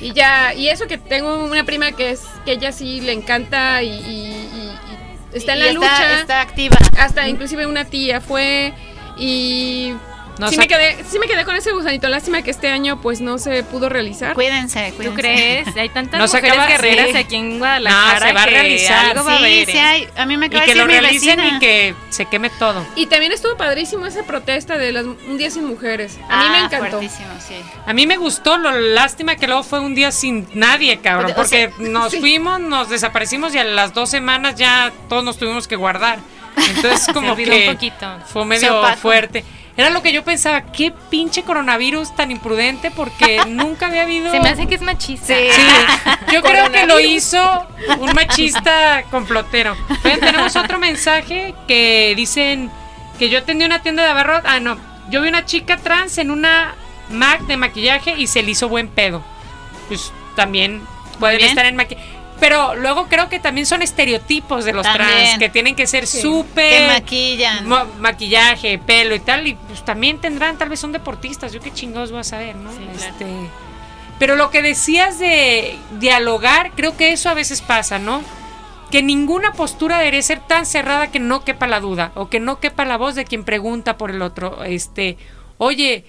Y ya, y eso que tengo una prima que es, que ella sí le encanta y, y- y- y está en la está, lucha. está activa. Hasta inclusive una tía fue y No, sí, o sea, me quedé, sí me quedé con ese gusanito. Lástima que este año pues no se pudo realizar. Cuídense, ¿Tú cuídense. crees? Hay tantas No se mujeres acaba- guerreras sí. aquí en Guadalajara No, se va a realizar. algo va a Sí, haber, sí ¿eh? hay. A mí me y acaba de que decir lo mi realicen vecina. y que se queme todo. Y también estuvo padrísimo esa protesta de las, un día sin mujeres. A mí me Ah, encantó. fuertísimo, sí. A mí me gustó, lo lástima que luego fue un día sin nadie, cabrón, O sea, porque nos sí. fuimos, nos desaparecimos y a las dos semanas ya todos nos tuvimos que guardar. Entonces como que un poquito. fue medio fuerte. Era lo que yo pensaba, qué pinche coronavirus tan imprudente porque nunca había habido... Se me hace que es machista. Sí. Sí, yo creo que lo hizo un machista complotero. Oigan, tenemos otro mensaje que dicen que yo atendí una tienda de abarrot. Ah, no. Yo vi una chica trans en una Mac de maquillaje y se le hizo buen pedo. Pues también pueden bien. estar en maquillaje. Pero luego creo que también son estereotipos de los trans que tienen que ser súper Que maquillan. maquillaje, pelo y tal, y pues también tendrán, tal vez son deportistas, yo qué chingados voy a saber, ¿no? Sí, claro. este, pero lo que decías de dialogar, creo que eso a veces pasa, ¿no? Que ninguna postura debería ser tan cerrada que no quepa la duda o que no quepa la voz de quien pregunta por el otro. Este, oye,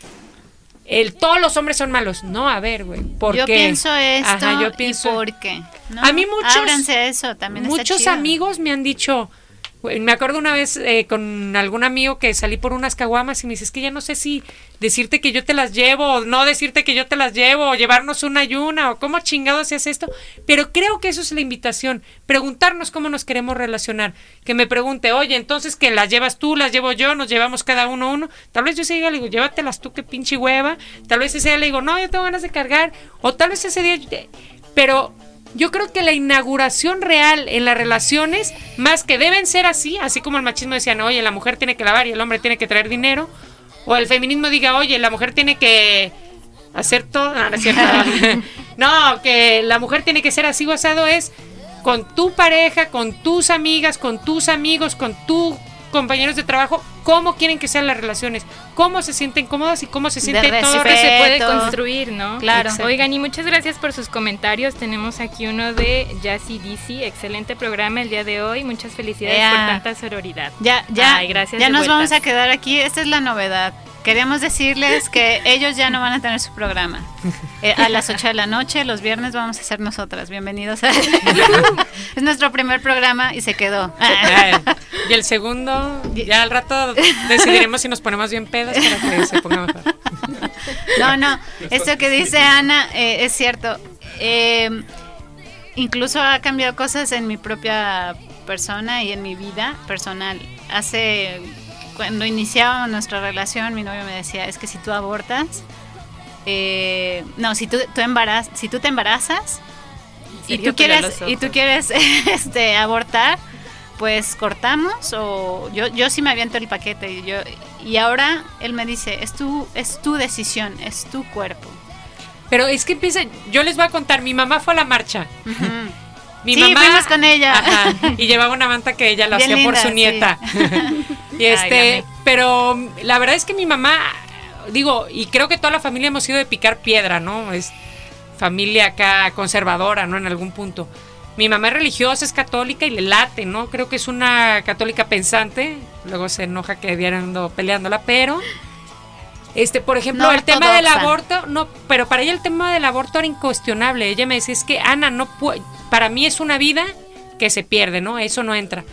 el, todos los hombres son malos. No, a ver, güey. ¿Por yo qué? pienso esto Ajá, yo pienso- y por qué. ¿no? A mí muchos- Ábranse eso, también Muchos amigos me han dicho, me acuerdo una vez eh, con algún amigo que salí por unas caguamas y me dice, es que ya no sé si decirte que yo te las llevo o no decirte que yo te las llevo o llevarnos una y una o cómo chingados es esto, pero creo que eso es la invitación, preguntarnos cómo nos queremos relacionar, que me pregunte, oye, entonces que las llevas tú, las llevo yo, nos llevamos cada uno uno, tal vez yo ese día le digo, llévatelas tú, qué pinche hueva, tal vez ese día le digo, no, yo tengo ganas de cargar, o tal vez ese día, pero yo creo que la inauguración real en las relaciones, más que deben ser así, así como el machismo decían, oye, la mujer tiene que lavar y el hombre tiene que traer dinero, o el feminismo diga, oye, la mujer tiene que hacer todo, no, no no, que la mujer tiene que ser así basado es con tu pareja, con tus amigas, con tus amigos, con tus compañeros de trabajo, cómo quieren que sean las relaciones, cómo se sienten cómodas y cómo se siente todo. respeto. se puede construir, ¿no? Claro. Exacto. Oigan, y muchas gracias por sus comentarios. Tenemos aquí uno de Jassy DC. Excelente programa el día de hoy. Muchas felicidades por tanta sororidad. Ya, ya, Ay, gracias ya nos vueltas. vamos a quedar aquí. Esta es la novedad. Queremos decirles que ellos ya no van a tener su programa. Eh, a las 8 de la noche, los viernes vamos a ser nosotras. Bienvenidos a... es nuestro primer programa y se quedó. Y el segundo, ya al rato decidiremos si nos ponemos bien pedas para que se ponga mejor. No, no, esto que dice Ana eh, es cierto. Eh, incluso ha cambiado cosas en mi propia persona y en mi vida personal. Hace, cuando iniciábamos nuestra relación, mi novio me decía, es que si tú abortas, eh, no, si tú, tú embaraz, si tú te embarazas y tú quieres, y tú quieres este, abortar, pues cortamos o yo, yo sí me aviento el paquete y yo y ahora él me dice es tu es tu decisión es tu cuerpo Pero es que empieza, yo les voy a contar, mi mamá fue a la marcha. Mi Sí, mamá fuimos con ella. Ajá, y llevaba una manta que ella lo hacía por su sí. y este, Ay, pero la verdad es que mi mamá digo, y creo que toda la familia hemos ido de picar piedra, ¿no? Es familia acá conservadora, ¿no? En algún punto. Mi mamá es religiosa, es católica y le late, ¿no? Creo que es una católica pensante. Luego se enoja que ando peleándola, pero Este, por ejemplo, No el tema del aborto, no, pero para ella el tema del aborto era incuestionable. Ella me decía, es que Ana, no para mí es una vida que se pierde, ¿no? Eso no entra.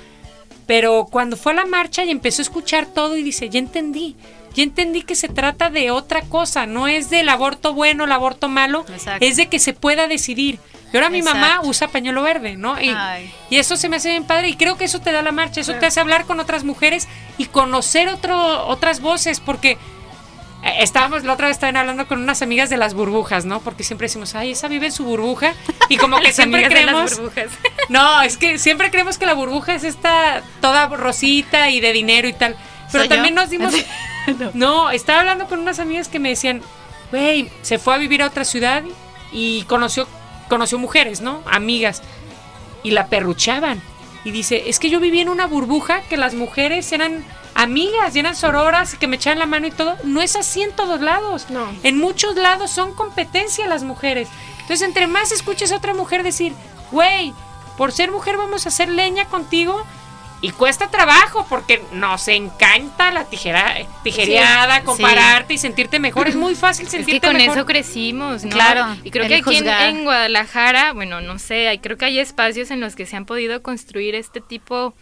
Pero cuando fue a la marcha y empezó a escuchar todo y dice, ya entendí, ya entendí que se trata de otra cosa, no es del aborto bueno, el aborto malo, Exacto. es de que se pueda decidir. Y ahora mi mamá usa pañuelo verde, ¿no? Y, eso se me hace bien padre y creo que eso te da la marcha, eso te hace hablar con otras mujeres y conocer otro, otras voces, porque estábamos, la otra vez estaban hablando con unas amigas de las burbujas, ¿no? Porque siempre decimos, ay, esa vive en su burbuja y como que siempre de las creemos... burbujas. No, es que siempre creemos que la burbuja es esta toda rosita y de dinero y tal. Pero ¿Soy también yo? nos dimos... no. estaba hablando con unas amigas que me decían, güey, se fue a vivir a otra ciudad y conoció, conoció mujeres, ¿no? Amigas. Y la perruchaban. Y dice, es que yo vivía en una burbuja que las mujeres eran amigas y eran sororas y que me echaban la mano y todo. No es así en todos lados. No. En muchos lados son competencia las mujeres. Entonces, entre más escuches a otra mujer decir, güey, por ser mujer vamos a hacer leña contigo. Y cuesta trabajo porque nos encanta la tijera, tijereada, Sí, compararte y sentirte mejor. Es muy fácil Es que sentirte con mejor. eso crecimos, ¿no? Claro, Y creo que aquí en, en Guadalajara, bueno, no sé, hay- creo que hay espacios en los que se han podido construir este tipo,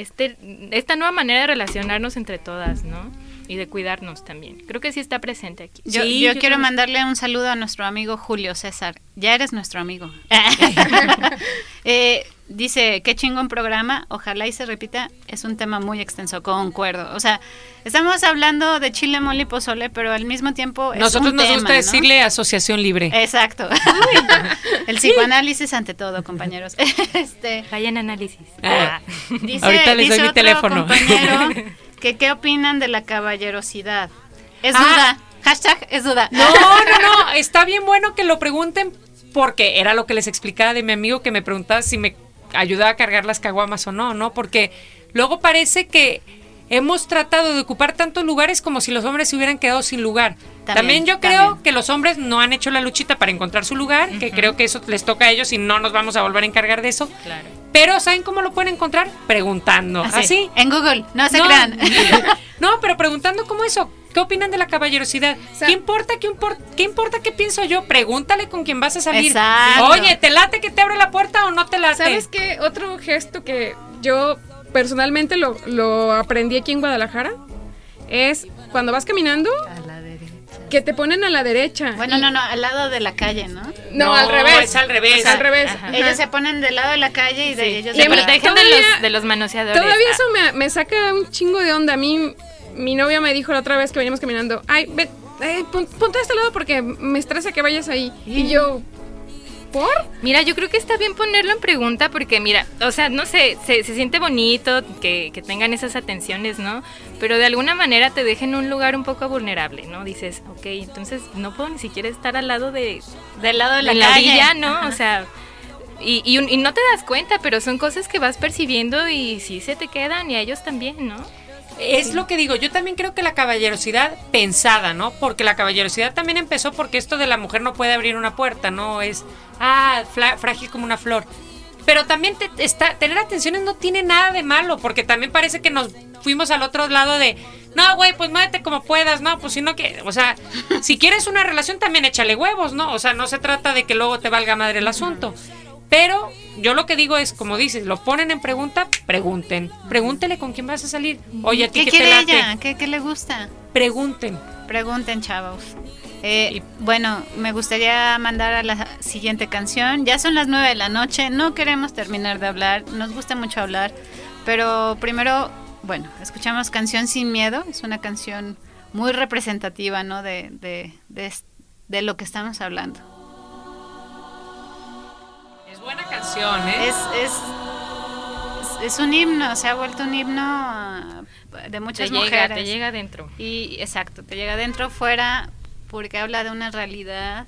este, esta nueva manera de relacionarnos entre todas, ¿no? Y de cuidarnos también. Creo que sí está presente aquí. Yo, Sí, yo yo quiero también. mandarle un saludo a nuestro amigo Julio César. Ya eres nuestro amigo. Eh, dice, qué chingón programa. Ojalá y se repita. Es un tema muy extenso, concuerdo. O sea, estamos hablando de chile, mole y pozole, pero al mismo tiempo es Nosotros un nos tema, gusta ¿no? decirle asociación libre. Exacto. El psicoanálisis ante todo, compañeros. Este, Vayan análisis. Ah. Dice, Ahorita les dice doy mi teléfono. compañero que qué opinan de la caballerosidad. Es Ah. duda. Hashtag es duda. No, no, no, está bien bueno que lo pregunten porque era lo que les explicaba de mi amigo que me preguntaba si me ayudaba a cargar las caguamas o no, ¿no? Porque luego parece que hemos tratado de ocupar tantos lugares como si los hombres se hubieran quedado sin lugar. También, También, yo creo también. que los hombres no han hecho la luchita para encontrar su lugar, que creo que eso les toca a ellos y no nos vamos a volver a encargar de eso. Claro. Pero ¿saben cómo lo pueden encontrar? Preguntando. Así, Así. En Google, no se No. crean. No, pero preguntando cómo eso. ¿Qué opinan de la caballerosidad? sea- ¿Qué importa qué, impor- qué importa qué pienso yo? Pregúntale con quién vas a salir. Exacto. Oye, ¿te late que te abre la puerta o no te late? ¿Sabes qué? Otro gesto que yo personalmente lo, lo aprendí aquí en Guadalajara es cuando vas caminando A la derecha. que te ponen a la derecha. Bueno, no, no, al lado de la calle, ¿no? No, No, al revés. es al revés. Es al revés. Ajá. Ajá. Ellos se ponen del lado de la calle y de Sí. ellos Se protegen de los, de los manoseadores. Todavía Ah. eso me, me saca un chingo de onda. A mí, mi novia me dijo la otra vez que veníamos caminando, ay, ve, eh, pon- ponte a este lado porque me estresa que vayas ahí. Y yo, ¿por? Mira, yo creo que está bien ponerlo en pregunta porque, mira, o sea, no sé, se, se siente bonito que, que tengan esas atenciones, ¿no? Pero de alguna manera te dejan en un lugar un poco vulnerable, ¿no? Dices, ok, entonces no puedo ni siquiera estar al lado de, del lado de la de la calle. orilla, ¿no? O sea, y, y, un- y no te das cuenta, pero son cosas que vas percibiendo y sí se te quedan y a ellos también, ¿no? Es lo que digo, yo también creo que la caballerosidad pensada, ¿no? Porque la caballerosidad también empezó porque esto de la mujer no puede abrir una puerta, ¿no? Es, ah, frágil como una flor. Pero también te- está, tener atenciones no tiene nada de malo, porque también parece que nos fuimos al otro lado de, no, güey, pues muévete como puedas, no, pues si no que, o sea, si quieres una relación también échale huevos, ¿no? O sea, no se trata de que luego te valga madre el asunto. Pero yo lo que digo es, como dices, lo ponen en pregunta, pregunten. Pregúntele con quién vas a salir. Oye, a ti ¿Qué qué te quiere late? ella? ¿Qué, qué le gusta? Pregunten. Pregunten, chavos. Eh, bueno, me gustaría mandar a la siguiente canción. Ya son las nueve de la noche, no queremos terminar de hablar, nos gusta mucho hablar, pero primero, bueno, escuchamos Canción Sin Miedo, es una canción muy representativa, ¿no? De, de, de, de lo que estamos hablando. Es buena canción, ¿eh? Es, es, es, es un himno, se ha vuelto un himno ah, de Te muchas llega, mujeres. te llega adentro. Y exacto, te llega adentro, fuera, porque habla de una realidad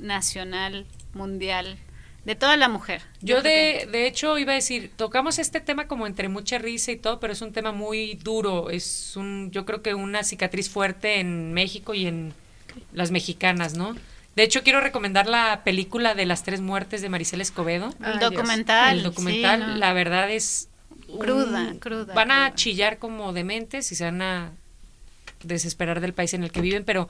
nacional, mundial, de toda la mujer. Yo de, de hecho iba a decir, tocamos este tema como entre mucha risa y todo, pero es un tema muy duro, es un, yo creo que una cicatriz fuerte en México y en las mexicanas, ¿no? De hecho quiero recomendar la película de las tres muertes de Maricel Escobedo. el Dios. documental. El documental, sí, ¿no? la verdad es un- Cruda, cruda, Van a cruda. chillar como dementes y se van a desesperar del país en el que viven, pero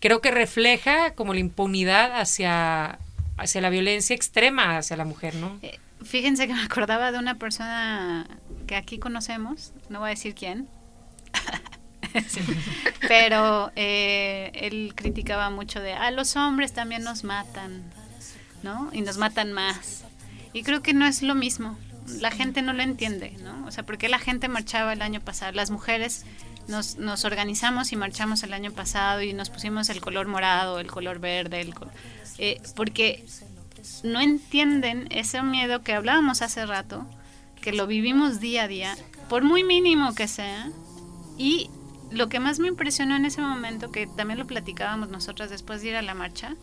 creo que refleja como la impunidad hacia, hacia la violencia extrema hacia la mujer, ¿no? Eh, fíjense que me acordaba de una persona que aquí conocemos, no voy a decir quién, pero eh, él criticaba mucho de, a los hombres también nos matan, ¿no? Y nos matan más. Y creo que no es lo mismo. La gente no lo entiende, ¿no? O sea, ¿por qué la gente marchaba el año pasado? Las mujeres nos, nos organizamos y marchamos el año pasado y nos pusimos el color morado, el color verde, el eh, porque no entienden ese miedo que hablábamos hace rato, que lo vivimos día a día, por muy mínimo que sea, y lo que más me impresionó en ese momento, que también lo platicábamos nosotras después de ir a la marcha,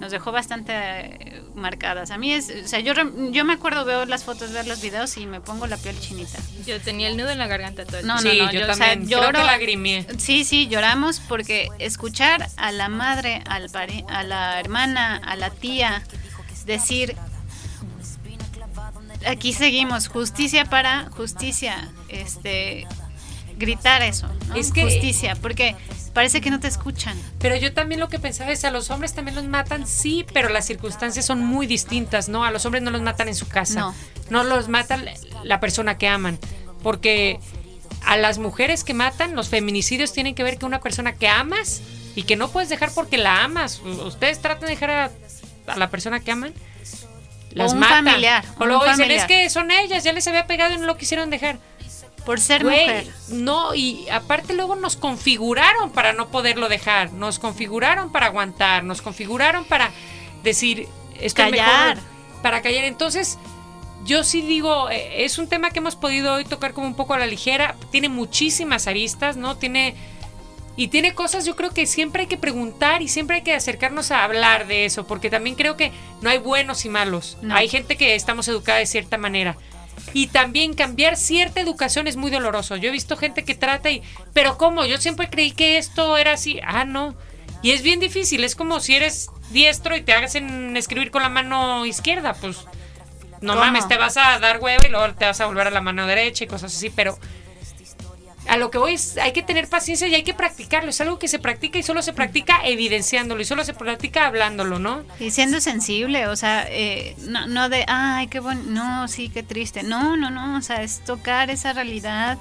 nos dejó bastante eh, marcadas. A mí es, o sea, yo, yo me acuerdo, veo las fotos, veo los videos y me pongo la piel chinita. Yo tenía el nudo en la garganta todo el No, no, Sí, no, yo yo, también. o sea, lloro. Creo que Sí, sí, lloramos porque escuchar a la madre, al pari- a la hermana, a la tía decir aquí seguimos, justicia para justicia, este gritar eso, ¿no? Es que- justicia, porque parece que no te escuchan. Pero yo también lo que pensaba es, a los hombres también los matan, sí, pero las circunstancias son muy distintas, ¿no? A los hombres no los matan en su casa. No. No los mata la persona que aman. Porque a las mujeres que matan, los feminicidios tienen que ver con una persona que amas y que no puedes dejar porque la amas. Ustedes tratan de dejar a, a la persona que aman. Las un matan. familiar, O luego dicen, familiar. es que son ellas, ya les había pegado y no lo quisieron dejar. Por ser Güey, mujer. No, y aparte luego nos configuraron para no poderlo dejar, nos configuraron para aguantar, nos configuraron para decir esto es Callar. mejor, para callar. Entonces, yo sí digo, eh, es un tema que hemos podido hoy tocar como un poco a la ligera, tiene muchísimas aristas, ¿no? Tiene y tiene cosas yo creo que siempre hay que preguntar y siempre hay que acercarnos a hablar de eso, porque también creo que no hay buenos y malos. No. Hay gente que estamos educada de cierta manera. Y también cambiar cierta educación es muy doloroso. Yo he visto gente que trata y, pero ¿cómo? Yo siempre creí que esto era así. Ah, no. Y es bien difícil. Es como si eres diestro y te hacen escribir con la mano izquierda. Pues no ¿Cómo? mames, te vas a dar huevo y luego te vas a volver a la mano derecha y cosas así. Pero a lo que voy es, hay que tener paciencia y hay que practicarlo. Es algo que se practica y solo se practica evidenciándolo y solo se practica hablándolo, ¿no? Y siendo sensible, o sea, eh, no, no de, ay, qué bueno, no, sí, qué triste. No, no, no, o sea, es tocar esa realidad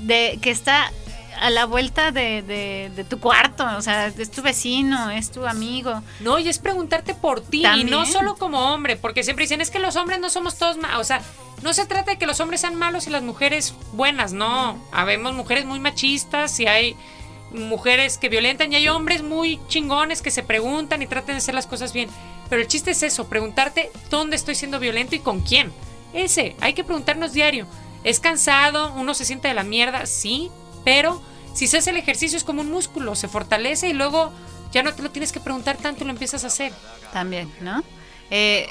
de que está a la vuelta de, de- de tu cuarto, o sea, es tu vecino, es tu amigo. No, y es preguntarte por ti, y no solo como hombre, porque siempre dicen, es que los hombres no somos todos malos, o sea, no se trata de que los hombres sean malos y las mujeres buenas, no, habemos mujeres muy machistas y hay mujeres que violentan y hay hombres muy chingones que se preguntan y tratan de hacer las cosas bien, pero el chiste es eso, preguntarte dónde estoy siendo violento y con quién, ese, hay que preguntarnos diario, es cansado, uno se siente de la mierda, sí, pero si se hace el ejercicio es como un músculo, se fortalece y luego ya no te lo tienes que preguntar tanto, lo empiezas a hacer. También, ¿no? Eh,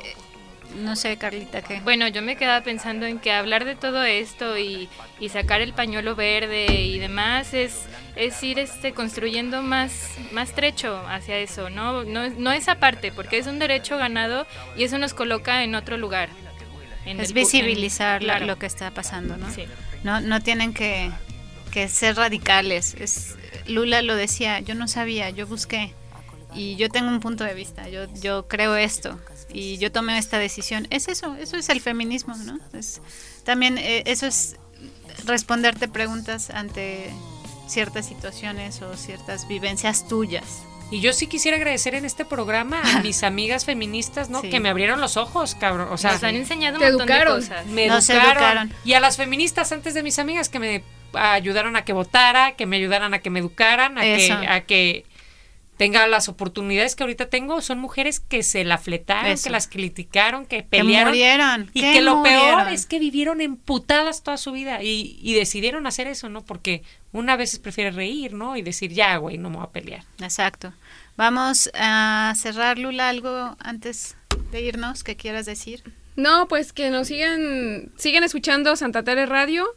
no sé, Carlita, ¿qué? Bueno, yo me quedaba pensando en que hablar de todo esto y, y sacar el pañuelo verde y demás es, es ir este, construyendo más, más trecho hacia eso, ¿no? No, no esa parte, porque es un derecho ganado y eso nos coloca en otro lugar. en es el en- visibilizar la- claro. lo que está pasando, ¿no? Sí. No, no tienen que, que ser radicales. Es, Lula lo decía, yo no sabía, yo busqué. Y yo tengo un punto de vista, yo, yo creo esto. Y yo tomé esta decisión. Es eso, eso es el feminismo, ¿no? Es, también eh, eso es responderte preguntas ante ciertas situaciones o ciertas vivencias tuyas. Y yo sí quisiera agradecer en este programa a mis amigas feministas, ¿no? Sí. Que me abrieron los ojos, cabrón. O sea, Nos han enseñado un te montón educaron. de cosas. me Nos educaron. educaron. Y a las feministas antes de mis amigas que me ayudaron a que votara, que me ayudaran a que me educaran, a que, a que tenga las oportunidades que ahorita tengo. Son mujeres que se la fletaron, Eso. que las criticaron, que Que pelearon. murieron. Y que que lo peor es que vivieron emputadas toda su vida y, y decidieron hacer eso, ¿no? Porque una vez prefiere reír, ¿no? Y decir, ya, güey, no me voy a pelear. Exacto. Vamos a cerrar, Lula, algo antes de irnos que quieras decir. No, pues que nos sigan, sigan escuchando Santa Tere Radio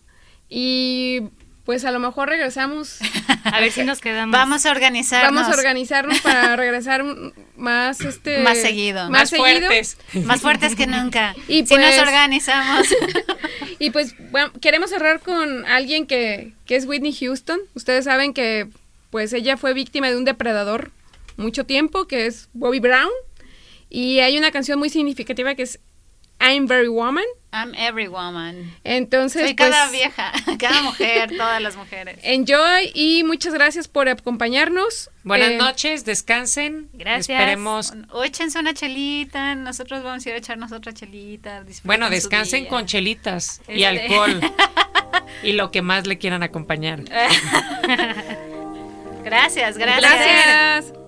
y pues a lo mejor regresamos. A ver si nos quedamos. Vamos a organizarnos. Vamos a organizarnos para regresar más este Más seguido. más, Más seguido. fuertes. Más fuertes que nunca. Y si nos pues- organizamos. Y pues bueno, queremos cerrar con alguien que, que es Whitney Houston. Ustedes saben que pues ella fue víctima de un depredador mucho tiempo, que es Bobby Brown. Y hay una canción muy significativa que es I'm Very Woman. I'm every woman. Entonces, Soy cada pues, vieja, cada mujer, todas las mujeres. enjoy y muchas gracias por acompañarnos. Buenas Eh, noches, descansen. Gracias. Esperemos. O échense una chelita, nosotros vamos a ir a echarnos otra chelita. Bueno, descansen con chelitas y Este. alcohol. y lo que más le quieran acompañar. Gracias, gracias. Gracias.